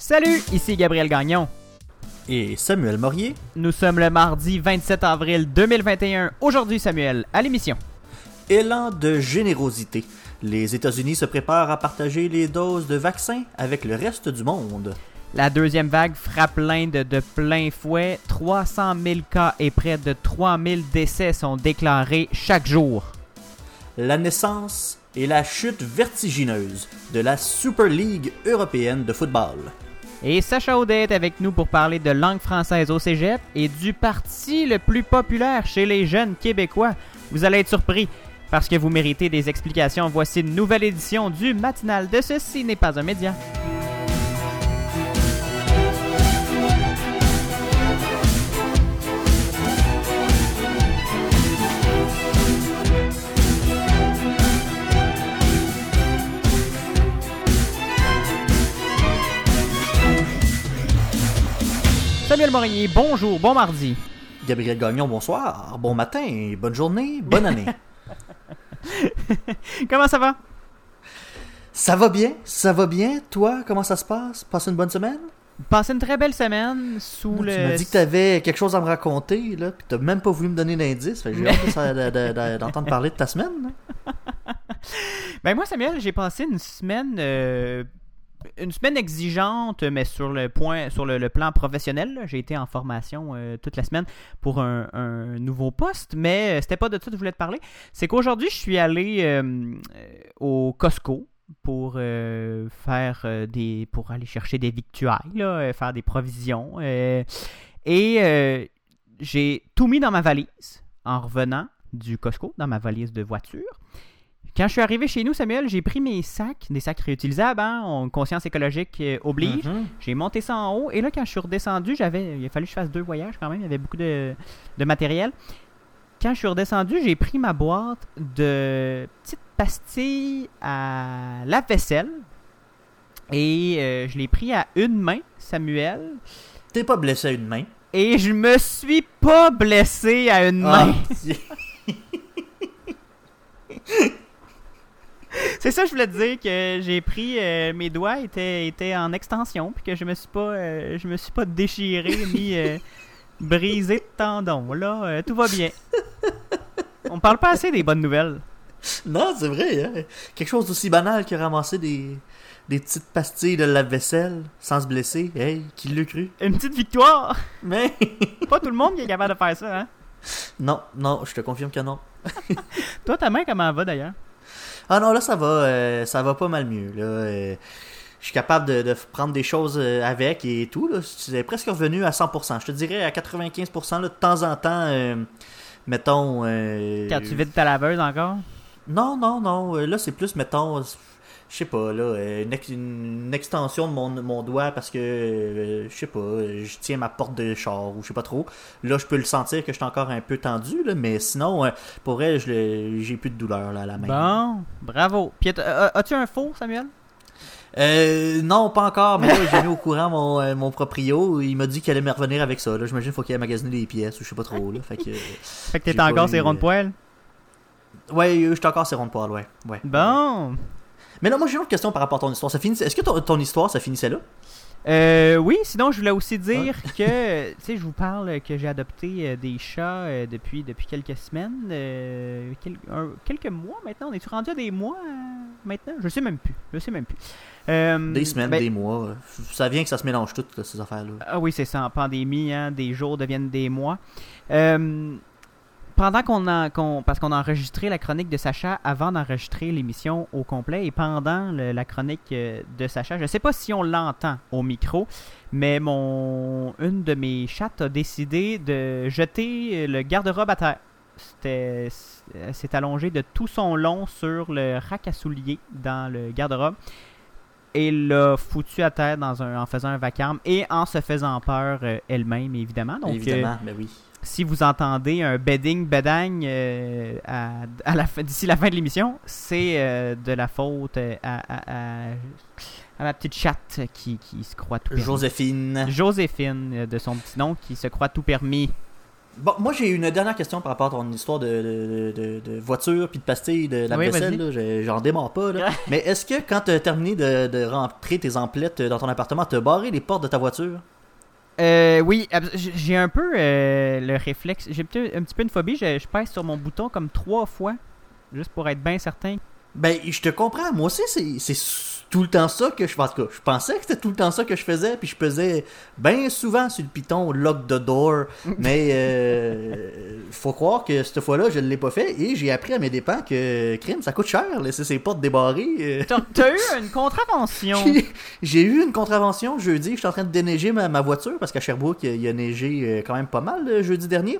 Salut, ici Gabriel Gagnon. Et Samuel Morier. Nous sommes le mardi 27 avril 2021. Aujourd'hui, Samuel, à l'émission. Élan de générosité. Les États-Unis se préparent à partager les doses de vaccins avec le reste du monde. La deuxième vague frappe l'Inde de plein fouet. 300 000 cas et près de 3 000 décès sont déclarés chaque jour. La naissance et la chute vertigineuse de la Super League européenne de football. Et Sacha Audet est avec nous pour parler de langue française au cégep et du parti le plus populaire chez les jeunes Québécois. Vous allez être surpris parce que vous méritez des explications. Voici une nouvelle édition du matinal de Ceci n'est pas un média. Samuel Morinier, bonjour, bon mardi. Gabriel Gagnon, bonsoir, bon matin, bonne journée, bonne année. Comment ça va? Ça va bien, ça va bien. Toi, comment ça se passe? Passe une bonne semaine? Passé une très belle semaine sous Tu le. m'as dit que t'avais quelque chose à me raconter, là, puis t'as même pas voulu me donner d'indice. J'ai hâte d'entendre parler de ta semaine. là. Ben moi, Samuel, j'ai passé une semaine, euh, une semaine exigeante, mais sur le point, sur le, plan professionnel. J'ai été en formation euh, toute la semaine pour un, nouveau poste, mais euh, c'était pas de ça que je voulais te parler. C'est qu'aujourd'hui, je suis allé euh, au Costco pour faire des, pour aller chercher des victuailles, faire des provisions, et j'ai tout mis dans ma valise en revenant du Costco, dans ma valise de voiture. Quand je suis arrivé chez nous, Samuel, j'ai pris mes sacs, des sacs réutilisables, hein, on- conscience écologique euh, oblige. Mhm. J'ai monté ça en haut et là, quand je suis redescendu, j'avais, il a fallu que je fasse deux voyages quand même, il y avait beaucoup de, de matériel. Quand je suis redescendu, j'ai pris ma boîte de petites pastilles à la vaisselle et euh, je l'ai pris à une main, Samuel, T'es pas blessé à une main. et je me suis pas blessé à une main. Ah, C'est ça, je voulais te dire que j'ai pris euh, mes doigts étaient, étaient en extension puis que je me suis pas euh, je me suis pas déchiré ni euh, brisé de tendon. Là, tout va bien. On parle pas assez des bonnes nouvelles. non, c'est vrai. Hein? Quelque chose d'aussi banal que ramasser des, des petites pastilles de lave-vaisselle sans se blesser. Hey, qui l'a cru? Une petite victoire. Mais Pas tout le monde qui est capable de faire ça, hein. non, non, je te confirme que non. Toi, ta main comment elle va d'ailleurs? Ah non, là, ça va, euh, ça va pas mal mieux. Là, euh, je suis capable de, de prendre des choses euh, avec et tout. Là. C'est presque revenu à 100%. Je te dirais à 95%. Là, de temps en temps, euh, mettons... Quand tu vides ta laveuse encore? Non, non, non. Là, c'est plus, mettons, je sais pas, là, euh, une, ex- une extension de mon, mon doigt parce que, euh, je sais pas, je tiens ma porte de char ou je sais pas trop. Là, je peux le sentir que je suis encore un peu tendu, là, mais sinon, euh, pour vrai, je j'ai plus de douleur là, à la main. Bon, bravo. Puis as- as-tu un faux, Samuel? Euh, non, pas encore, mais là, j'ai mis au courant mon, euh, mon proprio. Il m'a dit qu'il allait me revenir avec ça. Là, j'imagine qu'il faut qu'il aille magasiner des pièces ou je sais pas trop. Là, fait que, euh, Fait que t'es encore eu, ces ronds de poêle? Ouais, euh, j'étais encore sur ronde poil, ouais. ouais. Bon. Mais là, moi, j'ai une autre question par rapport à ton histoire. Ça finissait... Est-ce que ton, ton histoire, ça finissait là? Euh, oui, sinon je voulais aussi dire que, tu sais, je vous parle que j'ai adopté euh, des chats euh, depuis, depuis quelques semaines, euh, quel- un- quelques mois maintenant. On est rendu à des mois maintenant? Je sais même plus. Je sais même plus. Euh, Des semaines, ben, des mois. Ça vient que ça se mélange tout, là, ces affaires-là. Ah oui, c'est ça. En pandémie, hein, des jours deviennent des mois. Euh, pendant qu'on a, parce qu'on a enregistré la chronique de Sacha avant d'enregistrer l'émission au complet et pendant le- la chronique euh, de Sacha, je sais pas si on l'entend au micro, mais mon, une de mes chattes a décidé de jeter le garde-robe à terre. C'était, elle s'est allongée de tout son long sur le rack à souliers dans le garde-robe et l'a foutu à terre dans un, en faisant un vacarme et en se faisant peur euh, elle-même, évidemment. Donc, euh, Évidemment, mais oui. Si vous entendez un bedding bedagne euh, à, à la fin- d'ici la fin de l'émission, c'est euh, de la faute euh, à, à- ma petite chatte qui, qui se croit tout permis. Joséphine. Joséphine, euh, de son petit nom, qui se croit tout permis. Bon, moi j'ai une dernière question par rapport à ton histoire de, de, de- de voiture puis de pastilles de la Oui, vaisselle. J'en démarre pas. Là. Mais est-ce que quand tu as terminé de, de rentrer tes emplettes dans ton appartement, tu as barré les portes de ta voiture? Euh, oui, j'ai un peu euh, le réflexe. J'ai un petit peu une phobie. Je, je pèse sur mon bouton comme trois fois, juste pour être bien certain. Ben, je te comprends. Moi aussi, c'est tout le temps ça que je. En tout cas, je pensais que c'était tout le temps ça que je faisais, puis je pesais bien souvent sur le piton lock the door. Mais euh, faut croire que cette fois-là, je ne l'ai pas fait et j'ai appris à mes dépens que crime, ça coûte cher laisser ses portes débarrées. euh. T'as eu une contravention. J'ai- eu une contravention jeudi. Je suis en train de déneiger ma, ma voiture parce qu'à Sherbrooke, il a neigé euh, quand même pas mal le jeudi dernier.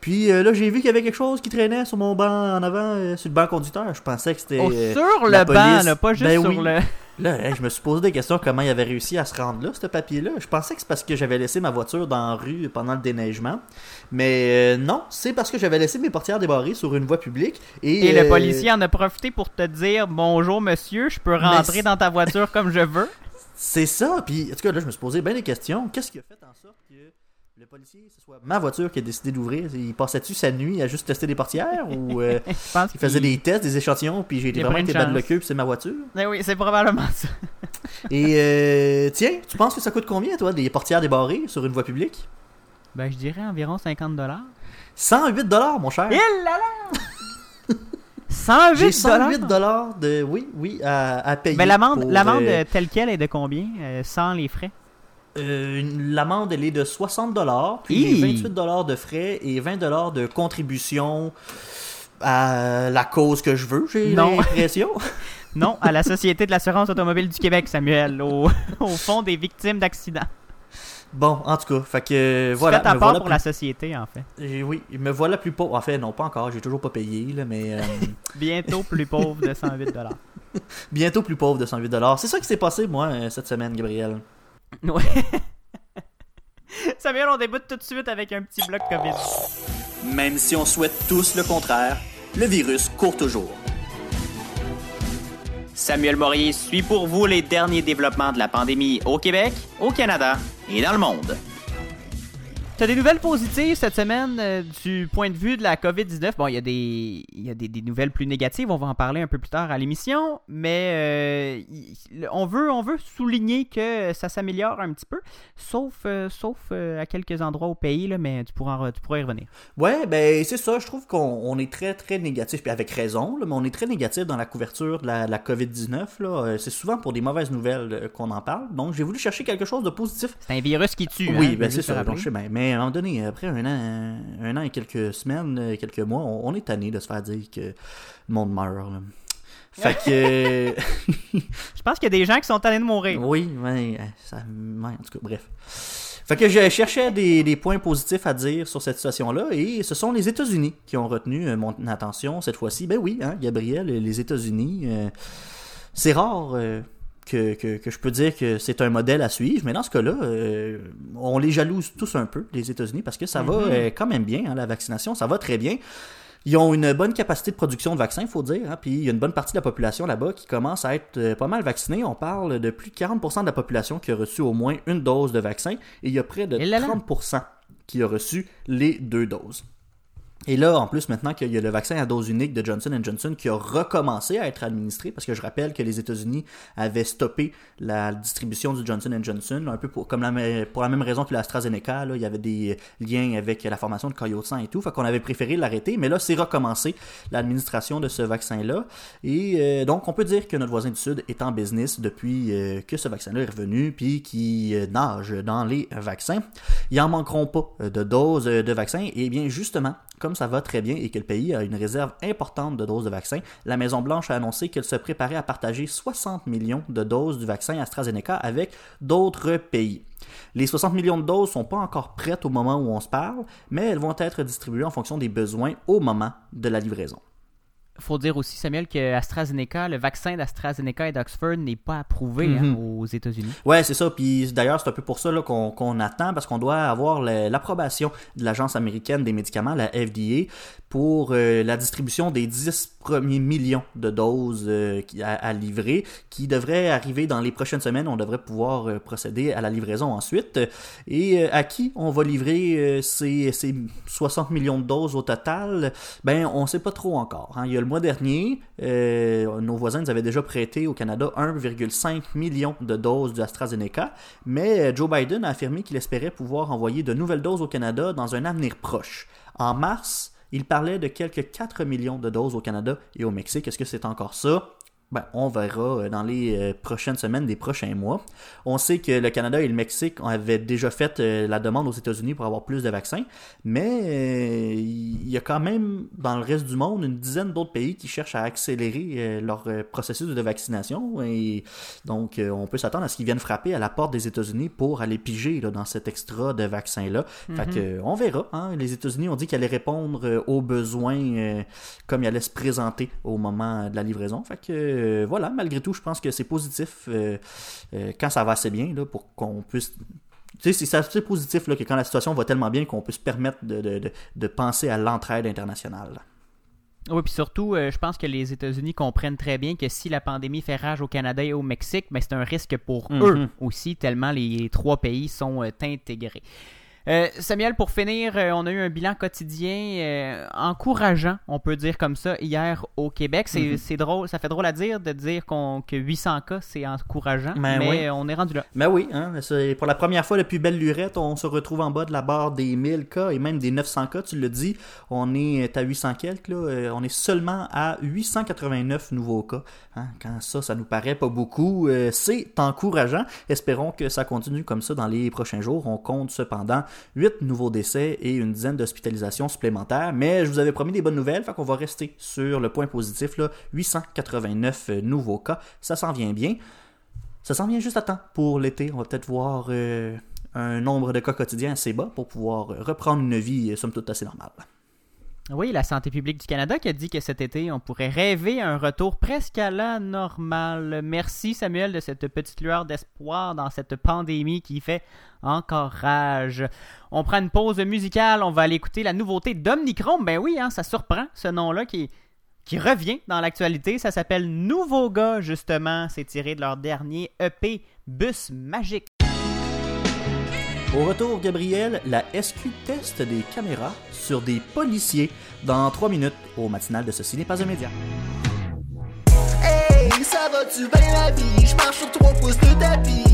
Puis euh, là, j'ai vu qu'il y avait quelque chose qui traînait sur mon banc en avant, euh, sur le banc conducteur. Je pensais que c'était. Oh, euh, sur la le banc, là, pas juste Ben sur oui. le. Là, je me suis posé des questions comment il avait réussi à se rendre là, ce papier-là. Je pensais que c'est parce que j'avais laissé ma voiture dans la rue pendant le déneigement. Mais euh, non, c'est parce que j'avais laissé mes portières débarrées sur une voie publique. Et, Et le policier en a profité pour te dire Bonjour monsieur, je peux rentrer dans ta voiture comme je veux. C'est ça. Puis, en tout cas, là, je me suis posé bien des questions. Qu'est-ce qui a fait en sorte que le policier, ce soit ma voiture qui a décidé d'ouvrir Il passait-tu sa nuit à juste tester des portières ou euh, Je pense il faisait des tests, des échantillons, puis j'ai vraiment été de le queue, puis c'est ma voiture? Eh oui, c'est probablement ça. Et euh, tiens, tu penses que ça coûte combien, toi, des portières débarrées sur une voie publique? Ben, je dirais environ 50 dollars. 108 dollars, mon cher. Il là là 108 J'ai 108 dollars. dollars de oui, oui à, à payer. Mais l'amende, pour, l'amende euh, telle quelle est de combien euh, sans les frais? Euh, l'amende elle est de 60 dollars, puis Hi! j'ai 28 dollars de frais et 20 dollars de contribution à la cause que je veux, j'ai l'impression. Non, à la Société de l'assurance automobile du Québec, Samuel, au, au fond des victimes d'accidents. bon, en tout cas, fait que Tu voilà. fais ta me part voilà pour plus- la société, en fait. Et oui, me voilà plus pauvre. En fait, non, pas encore, j'ai toujours pas payé, là, mais euh, Bientôt plus pauvre de 108 dollars. bientôt plus pauvre de 108 dollars. C'est ça qui s'est passé, moi, euh, cette semaine, Gabriel. Ouais. Samuel, on débute tout de suite avec un petit bloc COVID. Même si on souhaite tous le contraire, le virus court toujours. Samuel Morier suit pour vous les derniers développements de la pandémie au Québec, au Canada et dans le monde. T'as des nouvelles positives cette semaine euh, du point de vue de la COVID-19. Bon, il y a, des, y a des, des nouvelles plus négatives, on va en parler un peu plus tard à l'émission, mais euh, on, veut, on veut souligner que ça s'améliore un petit peu, sauf, euh, sauf à quelques endroits au pays, là, mais tu pourras, tu pourras y revenir. Ouais, ben c'est ça. Je trouve qu'on on est très très négatif, puis avec raison, là, mais on est très négatif dans la couverture de la, de la COVID-19. là. Euh, C'est souvent pour des mauvaises nouvelles qu'on en parle. Donc j'ai voulu chercher quelque chose de positif. C'est un virus qui tue. hein, oui, veux ben c'est ça. rappeler. Mais à un moment donné, après un an, un an et quelques semaines, euh, quelques mois, on, on est tanné de se faire dire que le monde meurt. là. Fait que. Je pense qu'il y a des gens qui sont allés de mourir. Oui, ouais, euh, ça, ouais, en tout cas, bref. Fait que je cherchais des, des points positifs à dire sur cette situation-là, et ce sont les États-Unis qui ont retenu euh, mon attention cette fois-ci. Ben oui, hein, Gabriel, les États-Unis, euh, c'est rare euh, que, que, que je peux dire que c'est un modèle à suivre, mais dans ce cas-là, euh, on les jalouse tous un peu, les États-Unis, parce que ça va Mhm. euh, quand même bien, hein, la vaccination, ça va très bien. Ils ont une bonne capacité de production de vaccins, il faut dire. Hein, puis il y a une bonne partie de la population là-bas qui commence à être euh, pas mal vaccinée. On parle de plus de 40% de la population qui a reçu au moins une dose de vaccin. Et il y a près de Et là là. 30% qui a reçu les deux doses. Et là, en plus, maintenant qu'il y a le vaccin à dose unique de Johnson Johnson qui a recommencé à être administré, parce que je rappelle que les États-Unis avaient stoppé la distribution du Johnson Johnson, un peu pour, comme la, pour la même raison que l'AstraZeneca, là, il y avait des liens avec la formation de caillots de sang et tout, fait qu'on avait préféré l'arrêter, mais là, c'est recommencé l'administration de ce vaccin-là. Et euh, donc, on peut dire que notre voisin du Sud est en business depuis euh, que ce vaccin-là est revenu, puis qui euh, nage dans les vaccins. Ils en manqueront pas de doses de vaccins, et bien justement, comme ça va très bien et que le pays a une réserve importante de doses de vaccins, la Maison-Blanche a annoncé qu'elle se préparait à partager 60 millions de doses du vaccin AstraZeneca avec d'autres pays. Les 60 millions de doses sont pas encore prêtes au moment où on se parle, mais elles vont être distribuées en fonction des besoins au moment de la livraison. Faut dire aussi, Samuel, que AstraZeneca, le vaccin d'AstraZeneca et d'Oxford n'est pas approuvé hein, Mhm. aux États-Unis. Ouais, c'est ça. Puis d'ailleurs, c'est un peu pour ça qu'on attend, parce qu'on doit avoir l'approbation de l'Agence américaine des médicaments, la FDA, pour euh, la distribution des 10 premiers millions de doses euh, à, à livrer, qui devrait arriver dans les prochaines semaines. On devrait pouvoir euh, procéder à la livraison ensuite. Et à qui on va livrer ces, ces 60 millions de doses au total? Ben, on sait pas trop encore. hein. Il y a le mois dernier, euh, nos voisins nous avaient déjà prêté au Canada 1,5 million de doses de AstraZeneca, mais euh, Joe Biden a affirmé qu'il espérait pouvoir envoyer de nouvelles doses au Canada dans un avenir proche. En mars, il parlait de quelques 4 millions de doses au Canada et au Mexique. Est-ce que c'est encore ça? Ben, on verra euh, dans les euh, prochaines semaines, des prochains mois. On sait que le Canada et le Mexique avaient déjà fait euh, la demande aux États-Unis pour avoir plus de vaccins, mais il y a quand même dans le reste du monde une dizaine d'autres pays qui cherchent à accélérer leur processus de vaccination et donc on peut s'attendre à ce qu'ils viennent frapper à la porte des États-Unis pour aller piger là, dans cet extra de vaccins-là. Fait que euh, on verra. hein. Les États-Unis ont dit qu'ils allaient répondre aux besoins comme ils allaient se présenter au moment de la livraison. Fait que euh, voilà, malgré tout, je pense que c'est positif euh, euh, quand ça va assez bien là, pour qu'on puisse. Tu sais, c'est assez positif là, que quand la situation va tellement bien qu'on peut se permettre de, de, penser à l'entraide internationale. Oui, puis surtout, euh, je pense que les États-Unis comprennent très bien que si la pandémie fait rage au Canada et au Mexique, ben, c'est un risque pour Mhm. eux aussi, tellement les trois pays sont euh, intégrés. Euh, Samuel, pour finir, euh, on a eu un bilan quotidien euh, encourageant, on peut dire comme ça, hier au Québec. C'est Mhm. drôle, ça fait drôle à dire de dire qu'on que 800 cas, c'est encourageant, Ben mais oui. on est rendu là. Mais oui, hein, c'est- pour la première fois depuis belle lurette, on se retrouve en bas de la barre des 1000 cas et même des 900 cas, tu le dis. On est à 800 quelques, là, on est seulement à 889 nouveaux cas. hein. Quand ça, ça nous paraît pas beaucoup, euh, c'est encourageant. Espérons que ça continue comme ça dans les prochains jours. On compte cependant 8 nouveaux décès et une dizaine d'hospitalisations supplémentaires. Mais je vous avais promis des bonnes nouvelles, fait qu'on va rester sur le point positif, là, 889 euh, nouveaux cas. Ça s'en vient bien. Ça s'en vient juste à temps pour l'été. On va peut-être voir euh, un nombre de cas quotidiens assez bas pour pouvoir reprendre une vie, euh, somme toute, assez normale. Oui, la santé publique du Canada qui a dit que cet été, on pourrait rêver un retour presque à la normale. Merci Samuel de cette petite lueur d'espoir dans cette pandémie qui fait encore rage. On prend une pause musicale, on va aller écouter la nouveauté d'Omnichrome. Ben oui, hein, ça surprend ce nom-là qui, qui revient dans l'actualité. Ça s'appelle Nouveau Gars, justement. C'est tiré de leur dernier EP Bus Magique. Au retour, Gabriel, la SQ teste des caméras sur des policiers dans 3 minutes au matinal de Ceci n'est pas un média. Hey, ça va-tu bien la vie? Je marche sur trois pouces de tapis.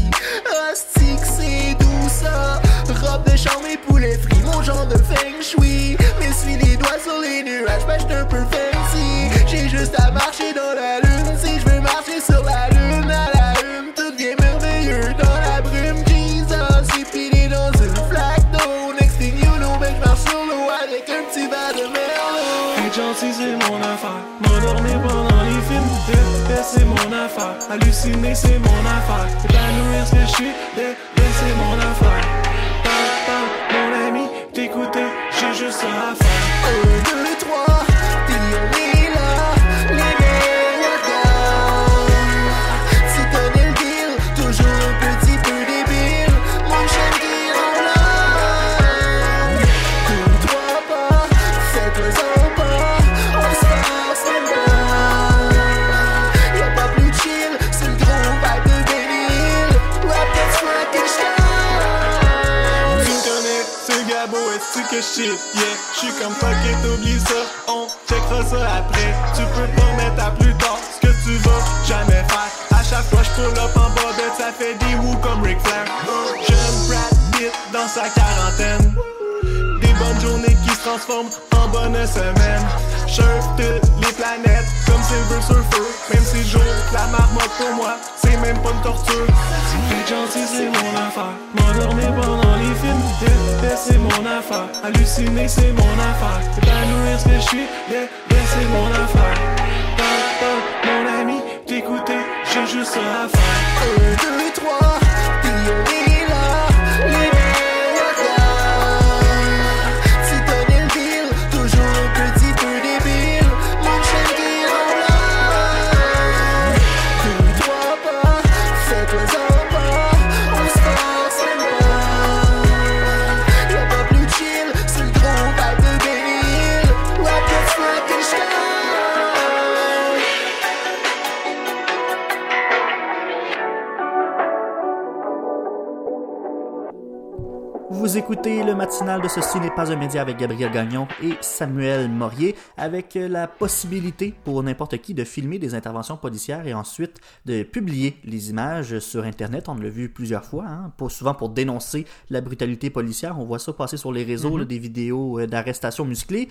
Hostie que c'est doux ça. Robe de chambre et poulet frit, mon genre de feng shui. M'essuie les doigts sur les nuages, ben j'suis un peu fancy. J'ai juste à marcher dans la lune. Si je veux marcher sur la lune, c'est mon affaire. M'endormir pendant les films, détester, c'est mon affaire. Halluciner, c'est mon affaire. Épanouir ce que je suis, c'est mon affaire. Parle, mon ami, t'écouter, j'ai juste ça à shit? Yeah, j'suis comme fuck it, oublie ça, on checkera ça après. Tu peux pas mettre à plus tard ce que tu vas jamais faire. À chaque fois j'pull up en bas ça fait des wou comme Ric Flair. Jeune Brad Pitt dans sa quarantaine. Des bonnes journées qui se transforment en bonnes semaines. Surf toutes les planètes comme Silver Surfer. Même si je joue la marmotte pour moi, c'est même pas une torture. Être gentil, c'est mon affaire. M'endormir pendant les films, détester, c'est mon affaire. Halluciner, c'est mon affaire. Épanouir ce que je suis, détester, c'est mon affaire. Mon ami, t'écouter, j'ai juste ça à faire. Un, deux, trois, Vous écoutez le matinal de Ceci n'est pas un média avec Gabriel Gagnon et Samuel Morier avec la possibilité pour n'importe qui de filmer des interventions policières et ensuite de publier les images sur Internet. On l'a vu plusieurs fois, hein, souvent pour dénoncer la brutalité policière. On voit ça passer sur les réseaux, là, des vidéos euh, d'arrestations musclées.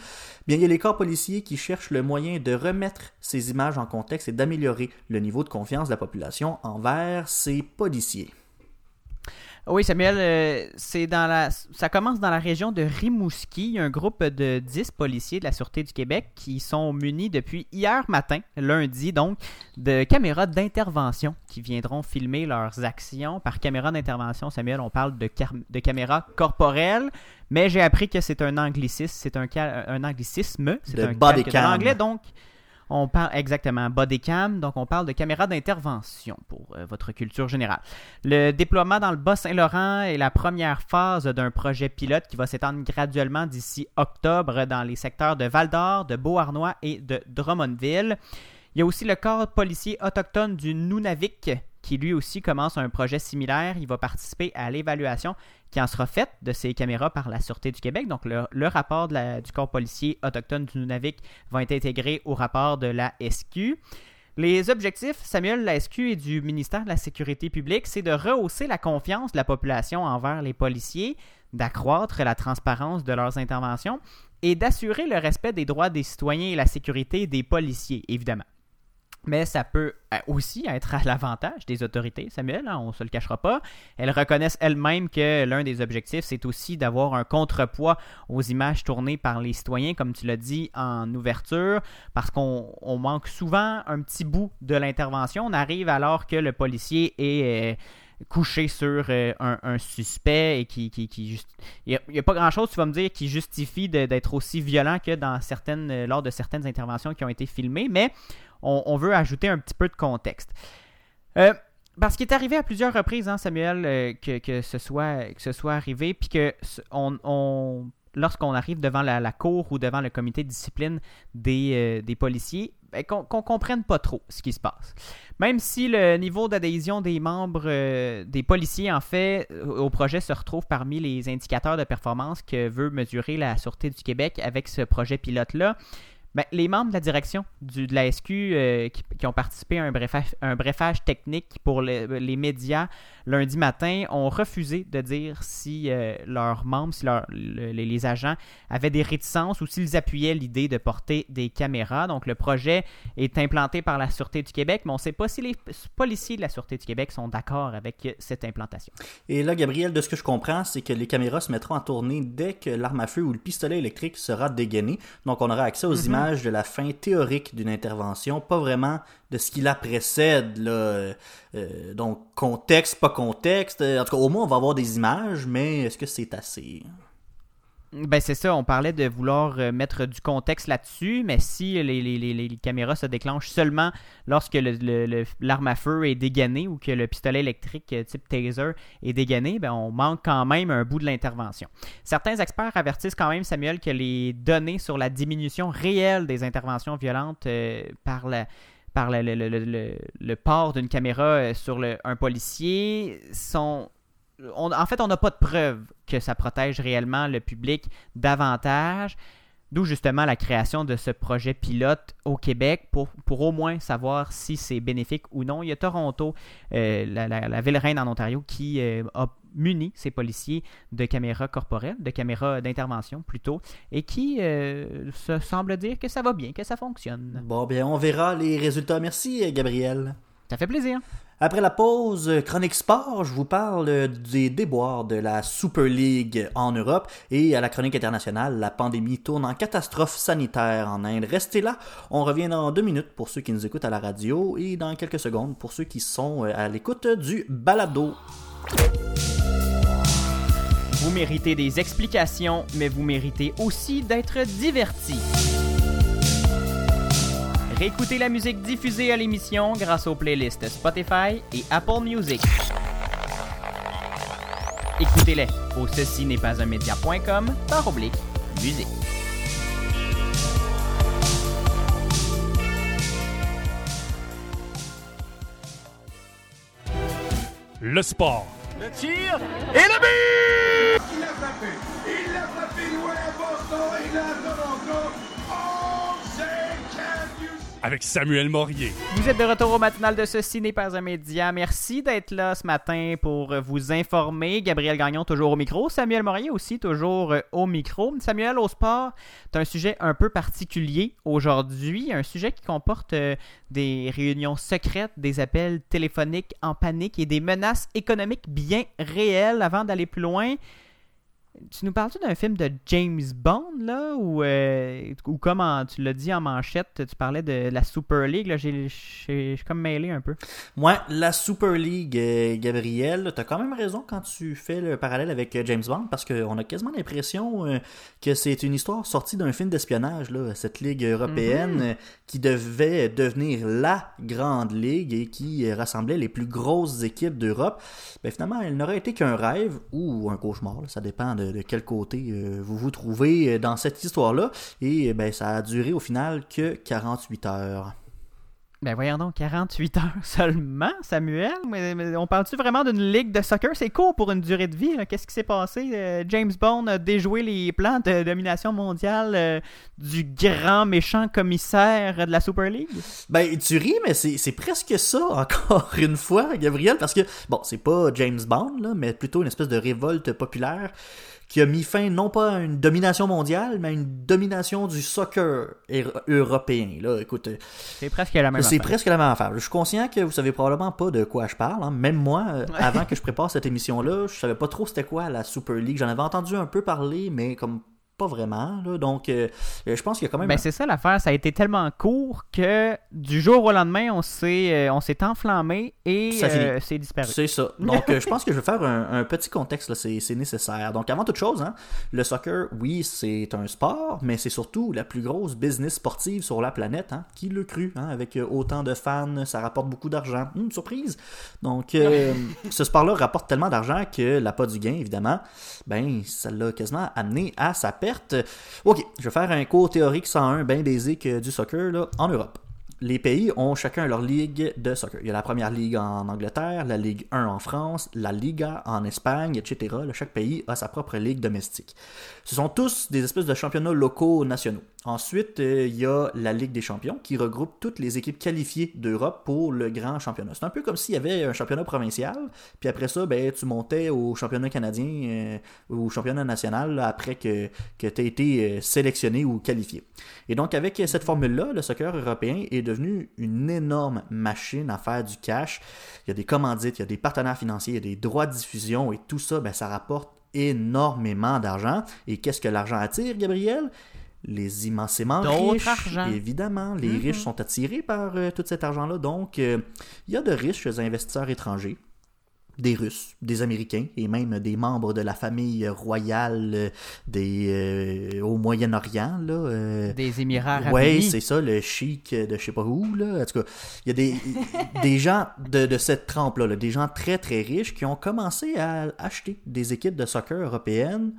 Bien, il y a les corps policiers qui cherchent le moyen de remettre ces images en contexte et d'améliorer le niveau de confiance de la population envers ces policiers. Oui, Samuel, euh, c'est dans la, ça commence dans la région de Rimouski. Il y a un groupe de 10 policiers de la Sûreté du Québec qui sont munis depuis hier matin, lundi, donc, de caméras d'intervention qui viendront filmer leurs actions. Par caméra d'intervention, Samuel, on parle de, de caméras corporelles, mais j'ai appris que c'est un anglicisme. C'est un, anglicisme. C'est un body l'anglais, donc. On parle exactement bodycam, donc on parle de caméra d'intervention pour euh, votre culture générale. Le déploiement dans le Bas-Saint-Laurent est la première phase d'un projet pilote qui va s'étendre graduellement d'ici octobre dans les secteurs de Val-d'Or, de Beauharnois et de Drummondville. Il y a aussi le corps policier autochtone du Nunavik qui lui aussi commence un projet similaire. Il va participer à l'évaluation qui en sera faite de ces caméras par la Sûreté du Québec. Donc le, rapport du corps policier autochtone du Nunavik va être intégré au rapport de la SQ. Les objectifs, Samuel, la SQ et du ministère de la Sécurité publique, c'est de rehausser la confiance de la population envers les policiers, d'accroître la transparence de leurs interventions et d'assurer le respect des droits des citoyens et la sécurité des policiers, évidemment. Mais ça peut euh, aussi être à l'avantage des autorités, Samuel, hein, on ne se le cachera pas. Elles reconnaissent elles-mêmes que l'un des objectifs, c'est aussi d'avoir un contrepoids aux images tournées par les citoyens, comme tu l'as dit en ouverture, parce qu'on on manque souvent un petit bout de l'intervention. On arrive alors que le policier est... euh, couché sur euh, un, suspect et qui, qui, qui. Il n'y a, pas grand-chose, tu vas me dire, qui justifie d'être aussi violent que dans certaines, lors de certaines interventions qui ont été filmées, mais on, veut ajouter un petit peu de contexte. Euh, parce qu'il est arrivé à plusieurs reprises, hein, Samuel, euh, que, que ce soit, que ce soit arrivé, puis que on, on- lorsqu'on arrive devant la, cour ou devant le comité de discipline des, euh, des policiers, ben, qu'on qu'on comprenne pas trop ce qui se passe. Même si le niveau d'adhésion des membres des policiers, en fait, au projet se retrouve parmi les indicateurs de performance que veut mesurer la Sûreté du Québec avec ce projet pilote-là, ben, les membres de la direction du, de la SQ euh, qui, qui ont participé à un brefage, un brefage technique pour le- les médias lundi matin ont refusé de dire si euh, leurs membres, si leur- le- les, agents avaient des réticences ou s'ils appuyaient l'idée de porter des caméras. Donc le projet est implanté par la Sûreté du Québec, mais on ne sait pas si les policiers de la Sûreté du Québec sont d'accord avec cette implantation. Et là, Gabriel, de ce que je comprends, c'est que les caméras se mettront en tournée dès que l'arme à feu ou le pistolet électrique sera dégainé. Donc, on aura accès aux images de la fin théorique d'une intervention, pas vraiment de ce qui la précède. Là. Euh, euh, donc, contexte, pas contexte. En tout cas, au moins, on va avoir des images, mais est-ce que c'est assez? Ben c'est ça, on parlait de vouloir euh, mettre du contexte là-dessus, mais si les, caméras se déclenchent seulement lorsque le- le- l'arme à feu est dégainée ou que le pistolet électrique euh, type taser est dégainé, ben on manque quand même un bout de l'intervention. Certains experts avertissent quand même, Samuel, que les données sur la diminution réelle des interventions violentes euh, par la par le, le- port d'une caméra sur un policier sont on- en fait, on n'a pas de preuve que ça protège réellement le public davantage. D'où justement la création de ce projet pilote au Québec pour, pour au moins savoir si c'est bénéfique ou non. Il y a Toronto, euh, la, la- la ville reine en Ontario, qui euh, a muni ses policiers de caméras corporelles, de caméras d'intervention plutôt, et qui euh, se semble dire que ça va bien, que ça fonctionne. Bon, bien, on verra les résultats. Merci, Gabriel. Ça fait plaisir. Après la pause euh, chronique sport, je vous parle euh, des déboires de la Super League en Europe et à la chronique internationale, la pandémie tourne en catastrophe sanitaire en Inde. Restez là, on revient dans deux minutes pour ceux qui nous écoutent à la radio et dans quelques secondes pour ceux qui sont euh, à l'écoute du balado. Vous méritez des explications, mais vous méritez aussi d'être divertis. Réécoutez la musique diffusée à l'émission grâce aux playlists Spotify et Apple Music. Écoutez-les au ceci n'est pas un média.com par oblique musique. Le sport, Le tir et le but Il l'a frappé. Il l'a frappé loin à Boston et là à Toronto. Avec Samuel Morier. Vous êtes de retour au matinal de Ceci n'est pas un média. Merci d'être là ce matin pour vous informer. Gabriel Gagnon toujours au micro. Samuel Morier aussi toujours euh, au micro. Samuel, au sport, tu un sujet un peu particulier aujourd'hui. Un sujet qui comporte euh, des réunions secrètes, des appels téléphoniques en panique et des menaces économiques bien réelles. Avant d'aller plus loin, tu nous parles-tu d'un film de James Bond, là, ou, euh, ou comme en- tu l'as dit en manchette, tu parlais de la Super League, là, j'ai, j'ai- je suis comme mêlé un peu. Ouais, la Super League, euh, Gabriel, t'as quand même raison quand tu fais le parallèle avec euh, James Bond, parce qu'on a quasiment l'impression euh, que c'est une histoire sortie d'un film d'espionnage, là, cette ligue européenne Mhm. qui devait devenir la grande ligue et qui rassemblait les plus grosses équipes d'Europe. Ben, finalement, elle n'aurait été qu'un rêve ou un cauchemar, là, ça dépend de, de quel côté euh, vous vous trouvez euh, dans cette histoire-là. Et euh, ben, ça a duré au final que 48 heures. Ben voyons donc, 48 heures seulement, Samuel? Mais, mais on parle-tu vraiment d'une ligue de soccer? C'est court pour une durée de vie. Qu'est-ce qui s'est passé? Euh, James Bond a déjoué les plans de domination mondiale euh, du grand méchant commissaire de la Super League? Ben, tu ris, mais c'est c'est presque ça, encore une fois, Gabriel, parce que, bon, c'est pas James Bond, là, mais plutôt une espèce de révolte populaire qui a mis fin non pas à une domination mondiale, mais à une domination du soccer er- européen. Là, écoute, euh, C'est presque la même c'est presque la même affaire. Je suis conscient que vous savez probablement pas de quoi je parle. hein. Même moi, euh, avant que je prépare cette émission-là, je savais pas trop c'était quoi la Super League. J'en avais entendu un peu parler, mais comme pas vraiment. Là. Donc, euh, euh, je pense qu'il y a quand même Ben c'est ça l'affaire, ça a été tellement court que du jour au lendemain, on s'est euh, on s'est enflammé et euh, c'est disparu. C'est ça. Donc, je pense que je vais faire un, un petit contexte, c'est nécessaire. Donc, avant toute chose, hein, le soccer, oui, c'est un sport, mais c'est surtout la plus grosse business sportive sur la planète. Hein, qui le cru, hein, avec autant de fans, ça rapporte beaucoup d'argent. Hum, surprise. Donc, euh, ce sport-là rapporte tellement d'argent que la pas du gain, évidemment, ben, ça l'a quasiment amené à sa perte. Ok, je vais faire un cours théorique 101 bien basic euh, du soccer en Europe. Les pays ont chacun leur ligue de soccer. Il y a la première ligue en Angleterre, la Ligue 1 en France, la Liga en Espagne, etc. Chaque pays a sa propre ligue domestique. Ce sont tous des espèces de championnats locaux nationaux. Ensuite, euh, il y a la Ligue des champions qui regroupe toutes les équipes qualifiées d'Europe pour le grand championnat. C'est un peu comme s'il y avait un championnat provincial, puis après ça, ben, tu montais au championnat canadien euh, ou au championnat national après que, que tu aies été euh, sélectionné ou qualifié. Et donc, avec cette formule-là, le soccer européen est devenu une énorme machine à faire du cash. Il y a des commandites, il y a des partenaires financiers, il y a des droits de diffusion et tout ça, ben, ça rapporte énormément d'argent. Et qu'est-ce que l'argent attire, Gabriel? Les immensément riches, argent. évidemment. Les Mhm. riches sont attirés par euh, tout cet argent-là. Donc, euh, il y a de riches investisseurs étrangers des Russes, des Américains et même des membres de la famille royale euh, des, euh, au Moyen-Orient. Des Émirats arabes Ouais, unis. c'est ça, le chic de je sais pas où. Là. En tout cas, il y a des, des gens de, de cette trempe-là, là, des gens très très riches qui ont commencé à acheter des équipes de soccer européennes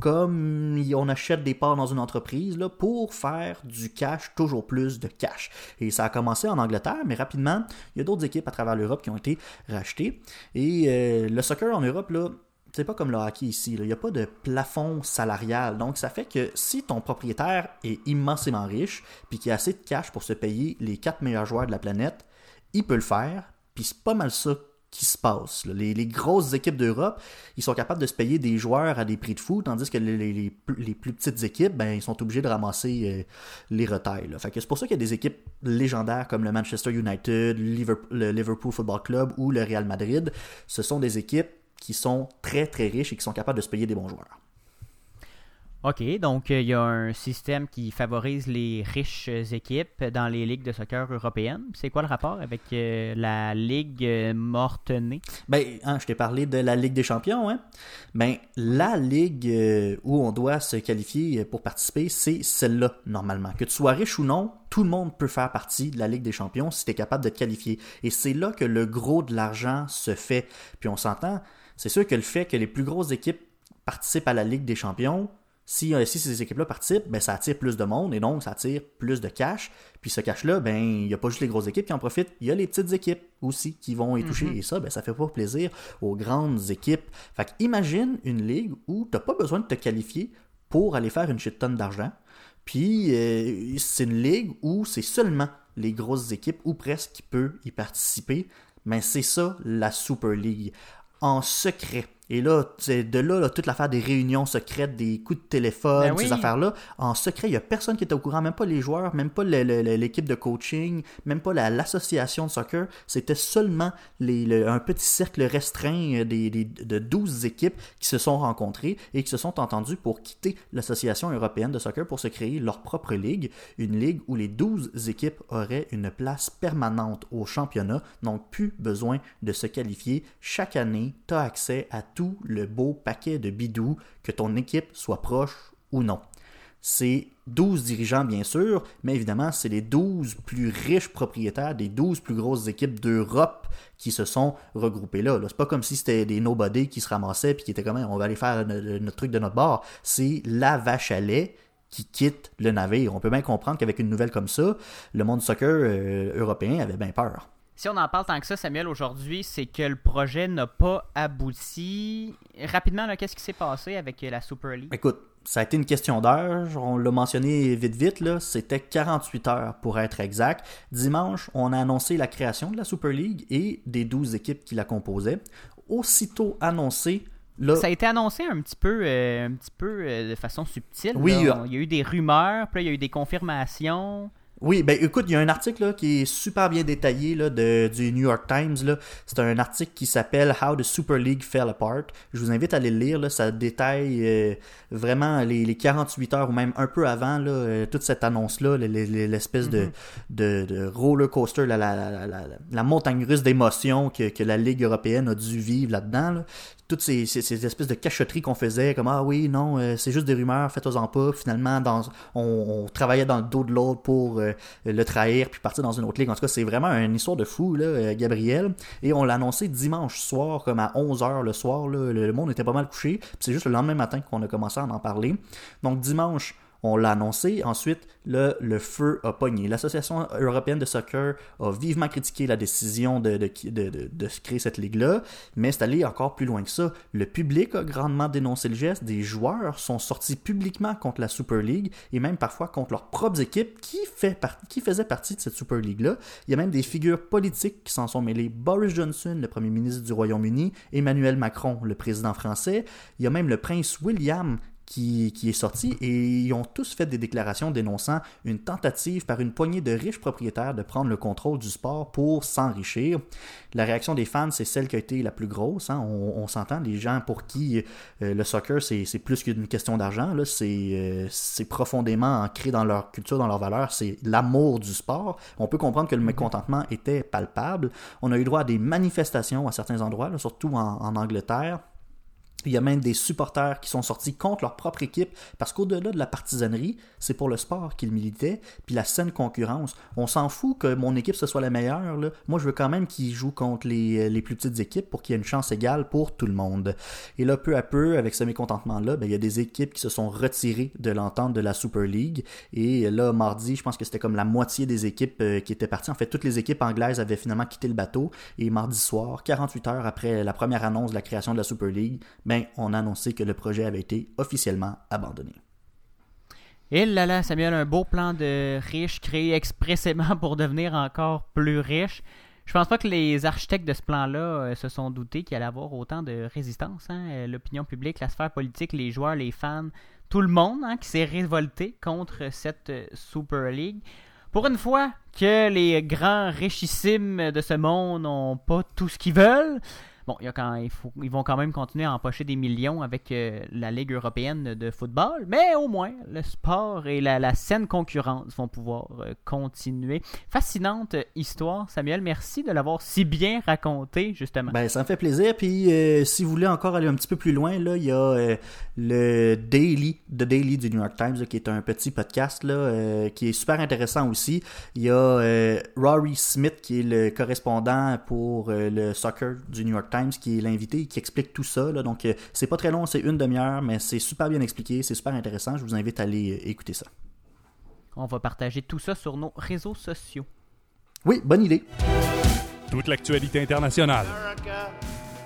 comme on achète des parts dans une entreprise là, pour faire du cash, toujours plus de cash. Et ça a commencé en Angleterre, mais rapidement, il y a d'autres équipes à travers l'Europe qui ont été rachetées. Et euh, le soccer en Europe, là, c'est pas comme le hockey ici. Il n'y a pas de plafond salarial. Donc, ça fait que si ton propriétaire est immensément riche, puis qu'il a assez de cash pour se payer les quatre meilleurs joueurs de la planète, il peut le faire. Puis c'est pas mal ça qui se passe. Les, grosses équipes d'Europe, ils sont capables de se payer des joueurs à des prix de fou, tandis que les, les- plus- petites équipes, ben, ils sont obligés de ramasser euh, les retails. Fait que c'est pour ça qu'il y a des équipes légendaires comme le Manchester United, le Liverpool Football Club ou le Real Madrid. Ce sont des équipes qui sont très très riches et qui sont capables de se payer des bons joueurs. OK, donc euh, il y a un système qui favorise les riches euh, équipes dans les ligues de soccer européennes. C'est quoi le rapport avec euh, la ligue morte-née? Ben, hein, je t'ai parlé de la Ligue des Champions, hein? Ben, la ligue où on doit se qualifier pour participer, c'est celle-là, normalement. Que tu sois riche ou non, tout le monde peut faire partie de la Ligue des Champions si tu es capable de te qualifier. Et c'est là que le gros de l'argent se fait. Puis on s'entend, c'est sûr que le fait que les plus grosses équipes participent à la Ligue des Champions, Si, euh, si ces équipes-là participent, ben, ça attire plus de monde et donc ça attire plus de cash. Puis ce cash-là, ben, il n'y a pas juste les grosses équipes qui en profitent, il y a les petites équipes aussi qui vont y toucher. Et ça, ben, ça fait pas plaisir aux grandes équipes. Fait que imagine une ligue où tu n'as pas besoin de te qualifier pour aller faire une shit tonne d'argent. Puis euh, c'est une ligue où c'est seulement les grosses équipes, ou presque, qui peuvent y participer. Mais c'est ça, la Super League. En secret. Et là, c'est de là, là, toute l'affaire des réunions secrètes, des coups de téléphone, Ben oui. ces affaires-là, en secret, il n'y a personne qui était au courant, même pas les joueurs, même pas l'équipe de coaching, même pas la- l'association de soccer. C'était seulement les, le- un petit cercle restreint euh, des, des- de 12 équipes qui se sont rencontrées et qui se sont entendues pour quitter l'association européenne de soccer pour se créer leur propre ligue, une ligue où les 12 équipes auraient une place permanente au championnat, donc plus besoin de se qualifier. Chaque année, tu as accès à tout le beau paquet de bidous, que ton équipe soit proche ou non. C'est 12 dirigeants, bien sûr, mais évidemment, c'est les 12 plus riches propriétaires des 12 plus grosses équipes d'Europe qui se sont regroupés là. C'est pas comme si c'était des nobody qui se ramassaient puis qui étaient comme on va aller faire no- notre truc de notre bord. C'est la vache à lait qui quitte le navire. On peut bien comprendre qu'avec une nouvelle comme ça, le monde soccer euh, européen avait bien peur. Si on en parle tant que ça, Samuel, aujourd'hui, c'est que le projet n'a pas abouti. Rapidement, qu'est-ce qui s'est passé avec euh, la Super League? Écoute, ça a été une question d'heure. On l'a mentionné vite vite, là. C'était 48 heures pour être exact. Dimanche, on a annoncé la création de la Super League et des 12 équipes qui la composaient. Aussitôt annoncé, là. Ça a été annoncé un petit peu, euh, un petit peu euh, de façon subtile. Oui, là. il y a eu des rumeurs, puis là, il y a eu des confirmations. Oui, ben écoute, il y a un article là, qui est super bien détaillé là, de, du New York Times. là. C'est un article qui s'appelle How the Super League Fell Apart. Je vous invite à aller le lire. Là. Ça détaille euh, vraiment les, les 48 heures ou même un peu avant là, euh, toute cette annonce-là, le- le- l'espèce de, de, de roller coaster, la, la, la, la, montagne russe d'émotions que, que la Ligue européenne a dû vivre là-dedans. Là. Toutes ces, ces, ces espèces de cachotteries qu'on faisait, comme Ah oui, non, euh, c'est juste des rumeurs, faites-en pas. Finalement, dans, on, on travaillait dans le dos de l'autre pour euh, le trahir puis partir dans une autre ligue. En tout cas, c'est vraiment une histoire de fou, euh, Gabriel. Et on l'a annoncé dimanche soir, comme à 11h le soir. Le monde était pas mal couché. Puis c'est juste le lendemain matin qu'on a commencé à en parler. Donc dimanche, on l'a annoncé. Ensuite, le, feu a pogné. L'Association européenne de soccer a vivement critiqué la décision de, créer cette ligue-là, mais c'est allé encore plus loin que ça. Le public a grandement dénoncé le geste. Des joueurs sont sortis publiquement contre la Super League et même parfois contre leurs propres équipes qui, qui faisaient partie de cette Super League-là. Il y a même des figures politiques qui s'en sont mêlées. Boris Johnson, le premier ministre du Royaume-Uni, Emmanuel Macron, le président français. Il y a même le prince William qui, qui est sorti et ils ont tous fait des déclarations dénonçant une tentative par une poignée de riches propriétaires de prendre le contrôle du sport pour s'enrichir. La réaction des fans, c'est celle qui a été la plus grosse. hein. On, s'entend, les gens pour qui euh, le soccer, c'est plus qu'une question d'argent. C'est euh, profondément ancré dans leur culture, dans leurs valeurs. C'est l'amour du sport. On peut comprendre que le mécontentement était palpable. On a eu droit à des manifestations à certains endroits, là, surtout en Angleterre. Il y a même des supporters qui sont sortis contre leur propre équipe parce qu'au-delà de la partisanerie, c'est pour le sport qu'ils militaient, puis la saine concurrence. On s'en fout que mon équipe ce soit la meilleure. Là. Moi, je veux quand même qu'ils jouent contre les, les plus petites équipes pour qu'il y ait une chance égale pour tout le monde. Et là, peu à peu, avec ce mécontentement-là, ben, il y a des équipes qui se sont retirées de l'entente de la Super League. Et là, mardi, je pense que c'était comme la moitié des équipes euh, qui étaient parties. En fait, toutes les équipes anglaises avaient finalement quitté le bateau. Et mardi soir, 48 heures après la première annonce de la création de la Super League, ben, on a annoncé que le projet avait été officiellement abandonné. Et là là, Samuel, un beau plan de riche créé expressément pour devenir encore plus riche. Je pense pas que les architectes de ce plan-là euh, se sont doutés qu'il allait avoir autant de résistance. hein. Euh, L'opinion publique, la sphère politique, les joueurs, les fans, tout le monde hein, qui s'est révolté contre cette euh, Super League. Pour une fois que les grands richissimes de ce monde n'ont pas tout ce qu'ils veulent, Bon, ils vont quand même continuer à empocher des millions avec euh, la Ligue européenne de football, mais au moins, le sport et la, la saine concurrence vont pouvoir euh, continuer. Fascinante histoire, Samuel. Merci de l'avoir si bien raconté, justement. Ben, ça me fait plaisir. Puis, euh, si vous voulez encore aller un petit peu plus loin, il y a euh, le Daily, The Daily du New York Times, qui est un petit podcast là, euh, qui est super intéressant aussi. Il y a euh, Rory Smith, qui est le correspondant pour euh, le soccer du New York Times Times qui est l'invité et qui explique tout ça. là. Donc, euh, c'est pas très long, c'est une demi-heure, mais c'est super bien expliqué, c'est super intéressant. Je vous invite à aller euh, écouter ça. On va partager tout ça sur nos réseaux sociaux. Oui, bonne idée. Toute l'actualité internationale. America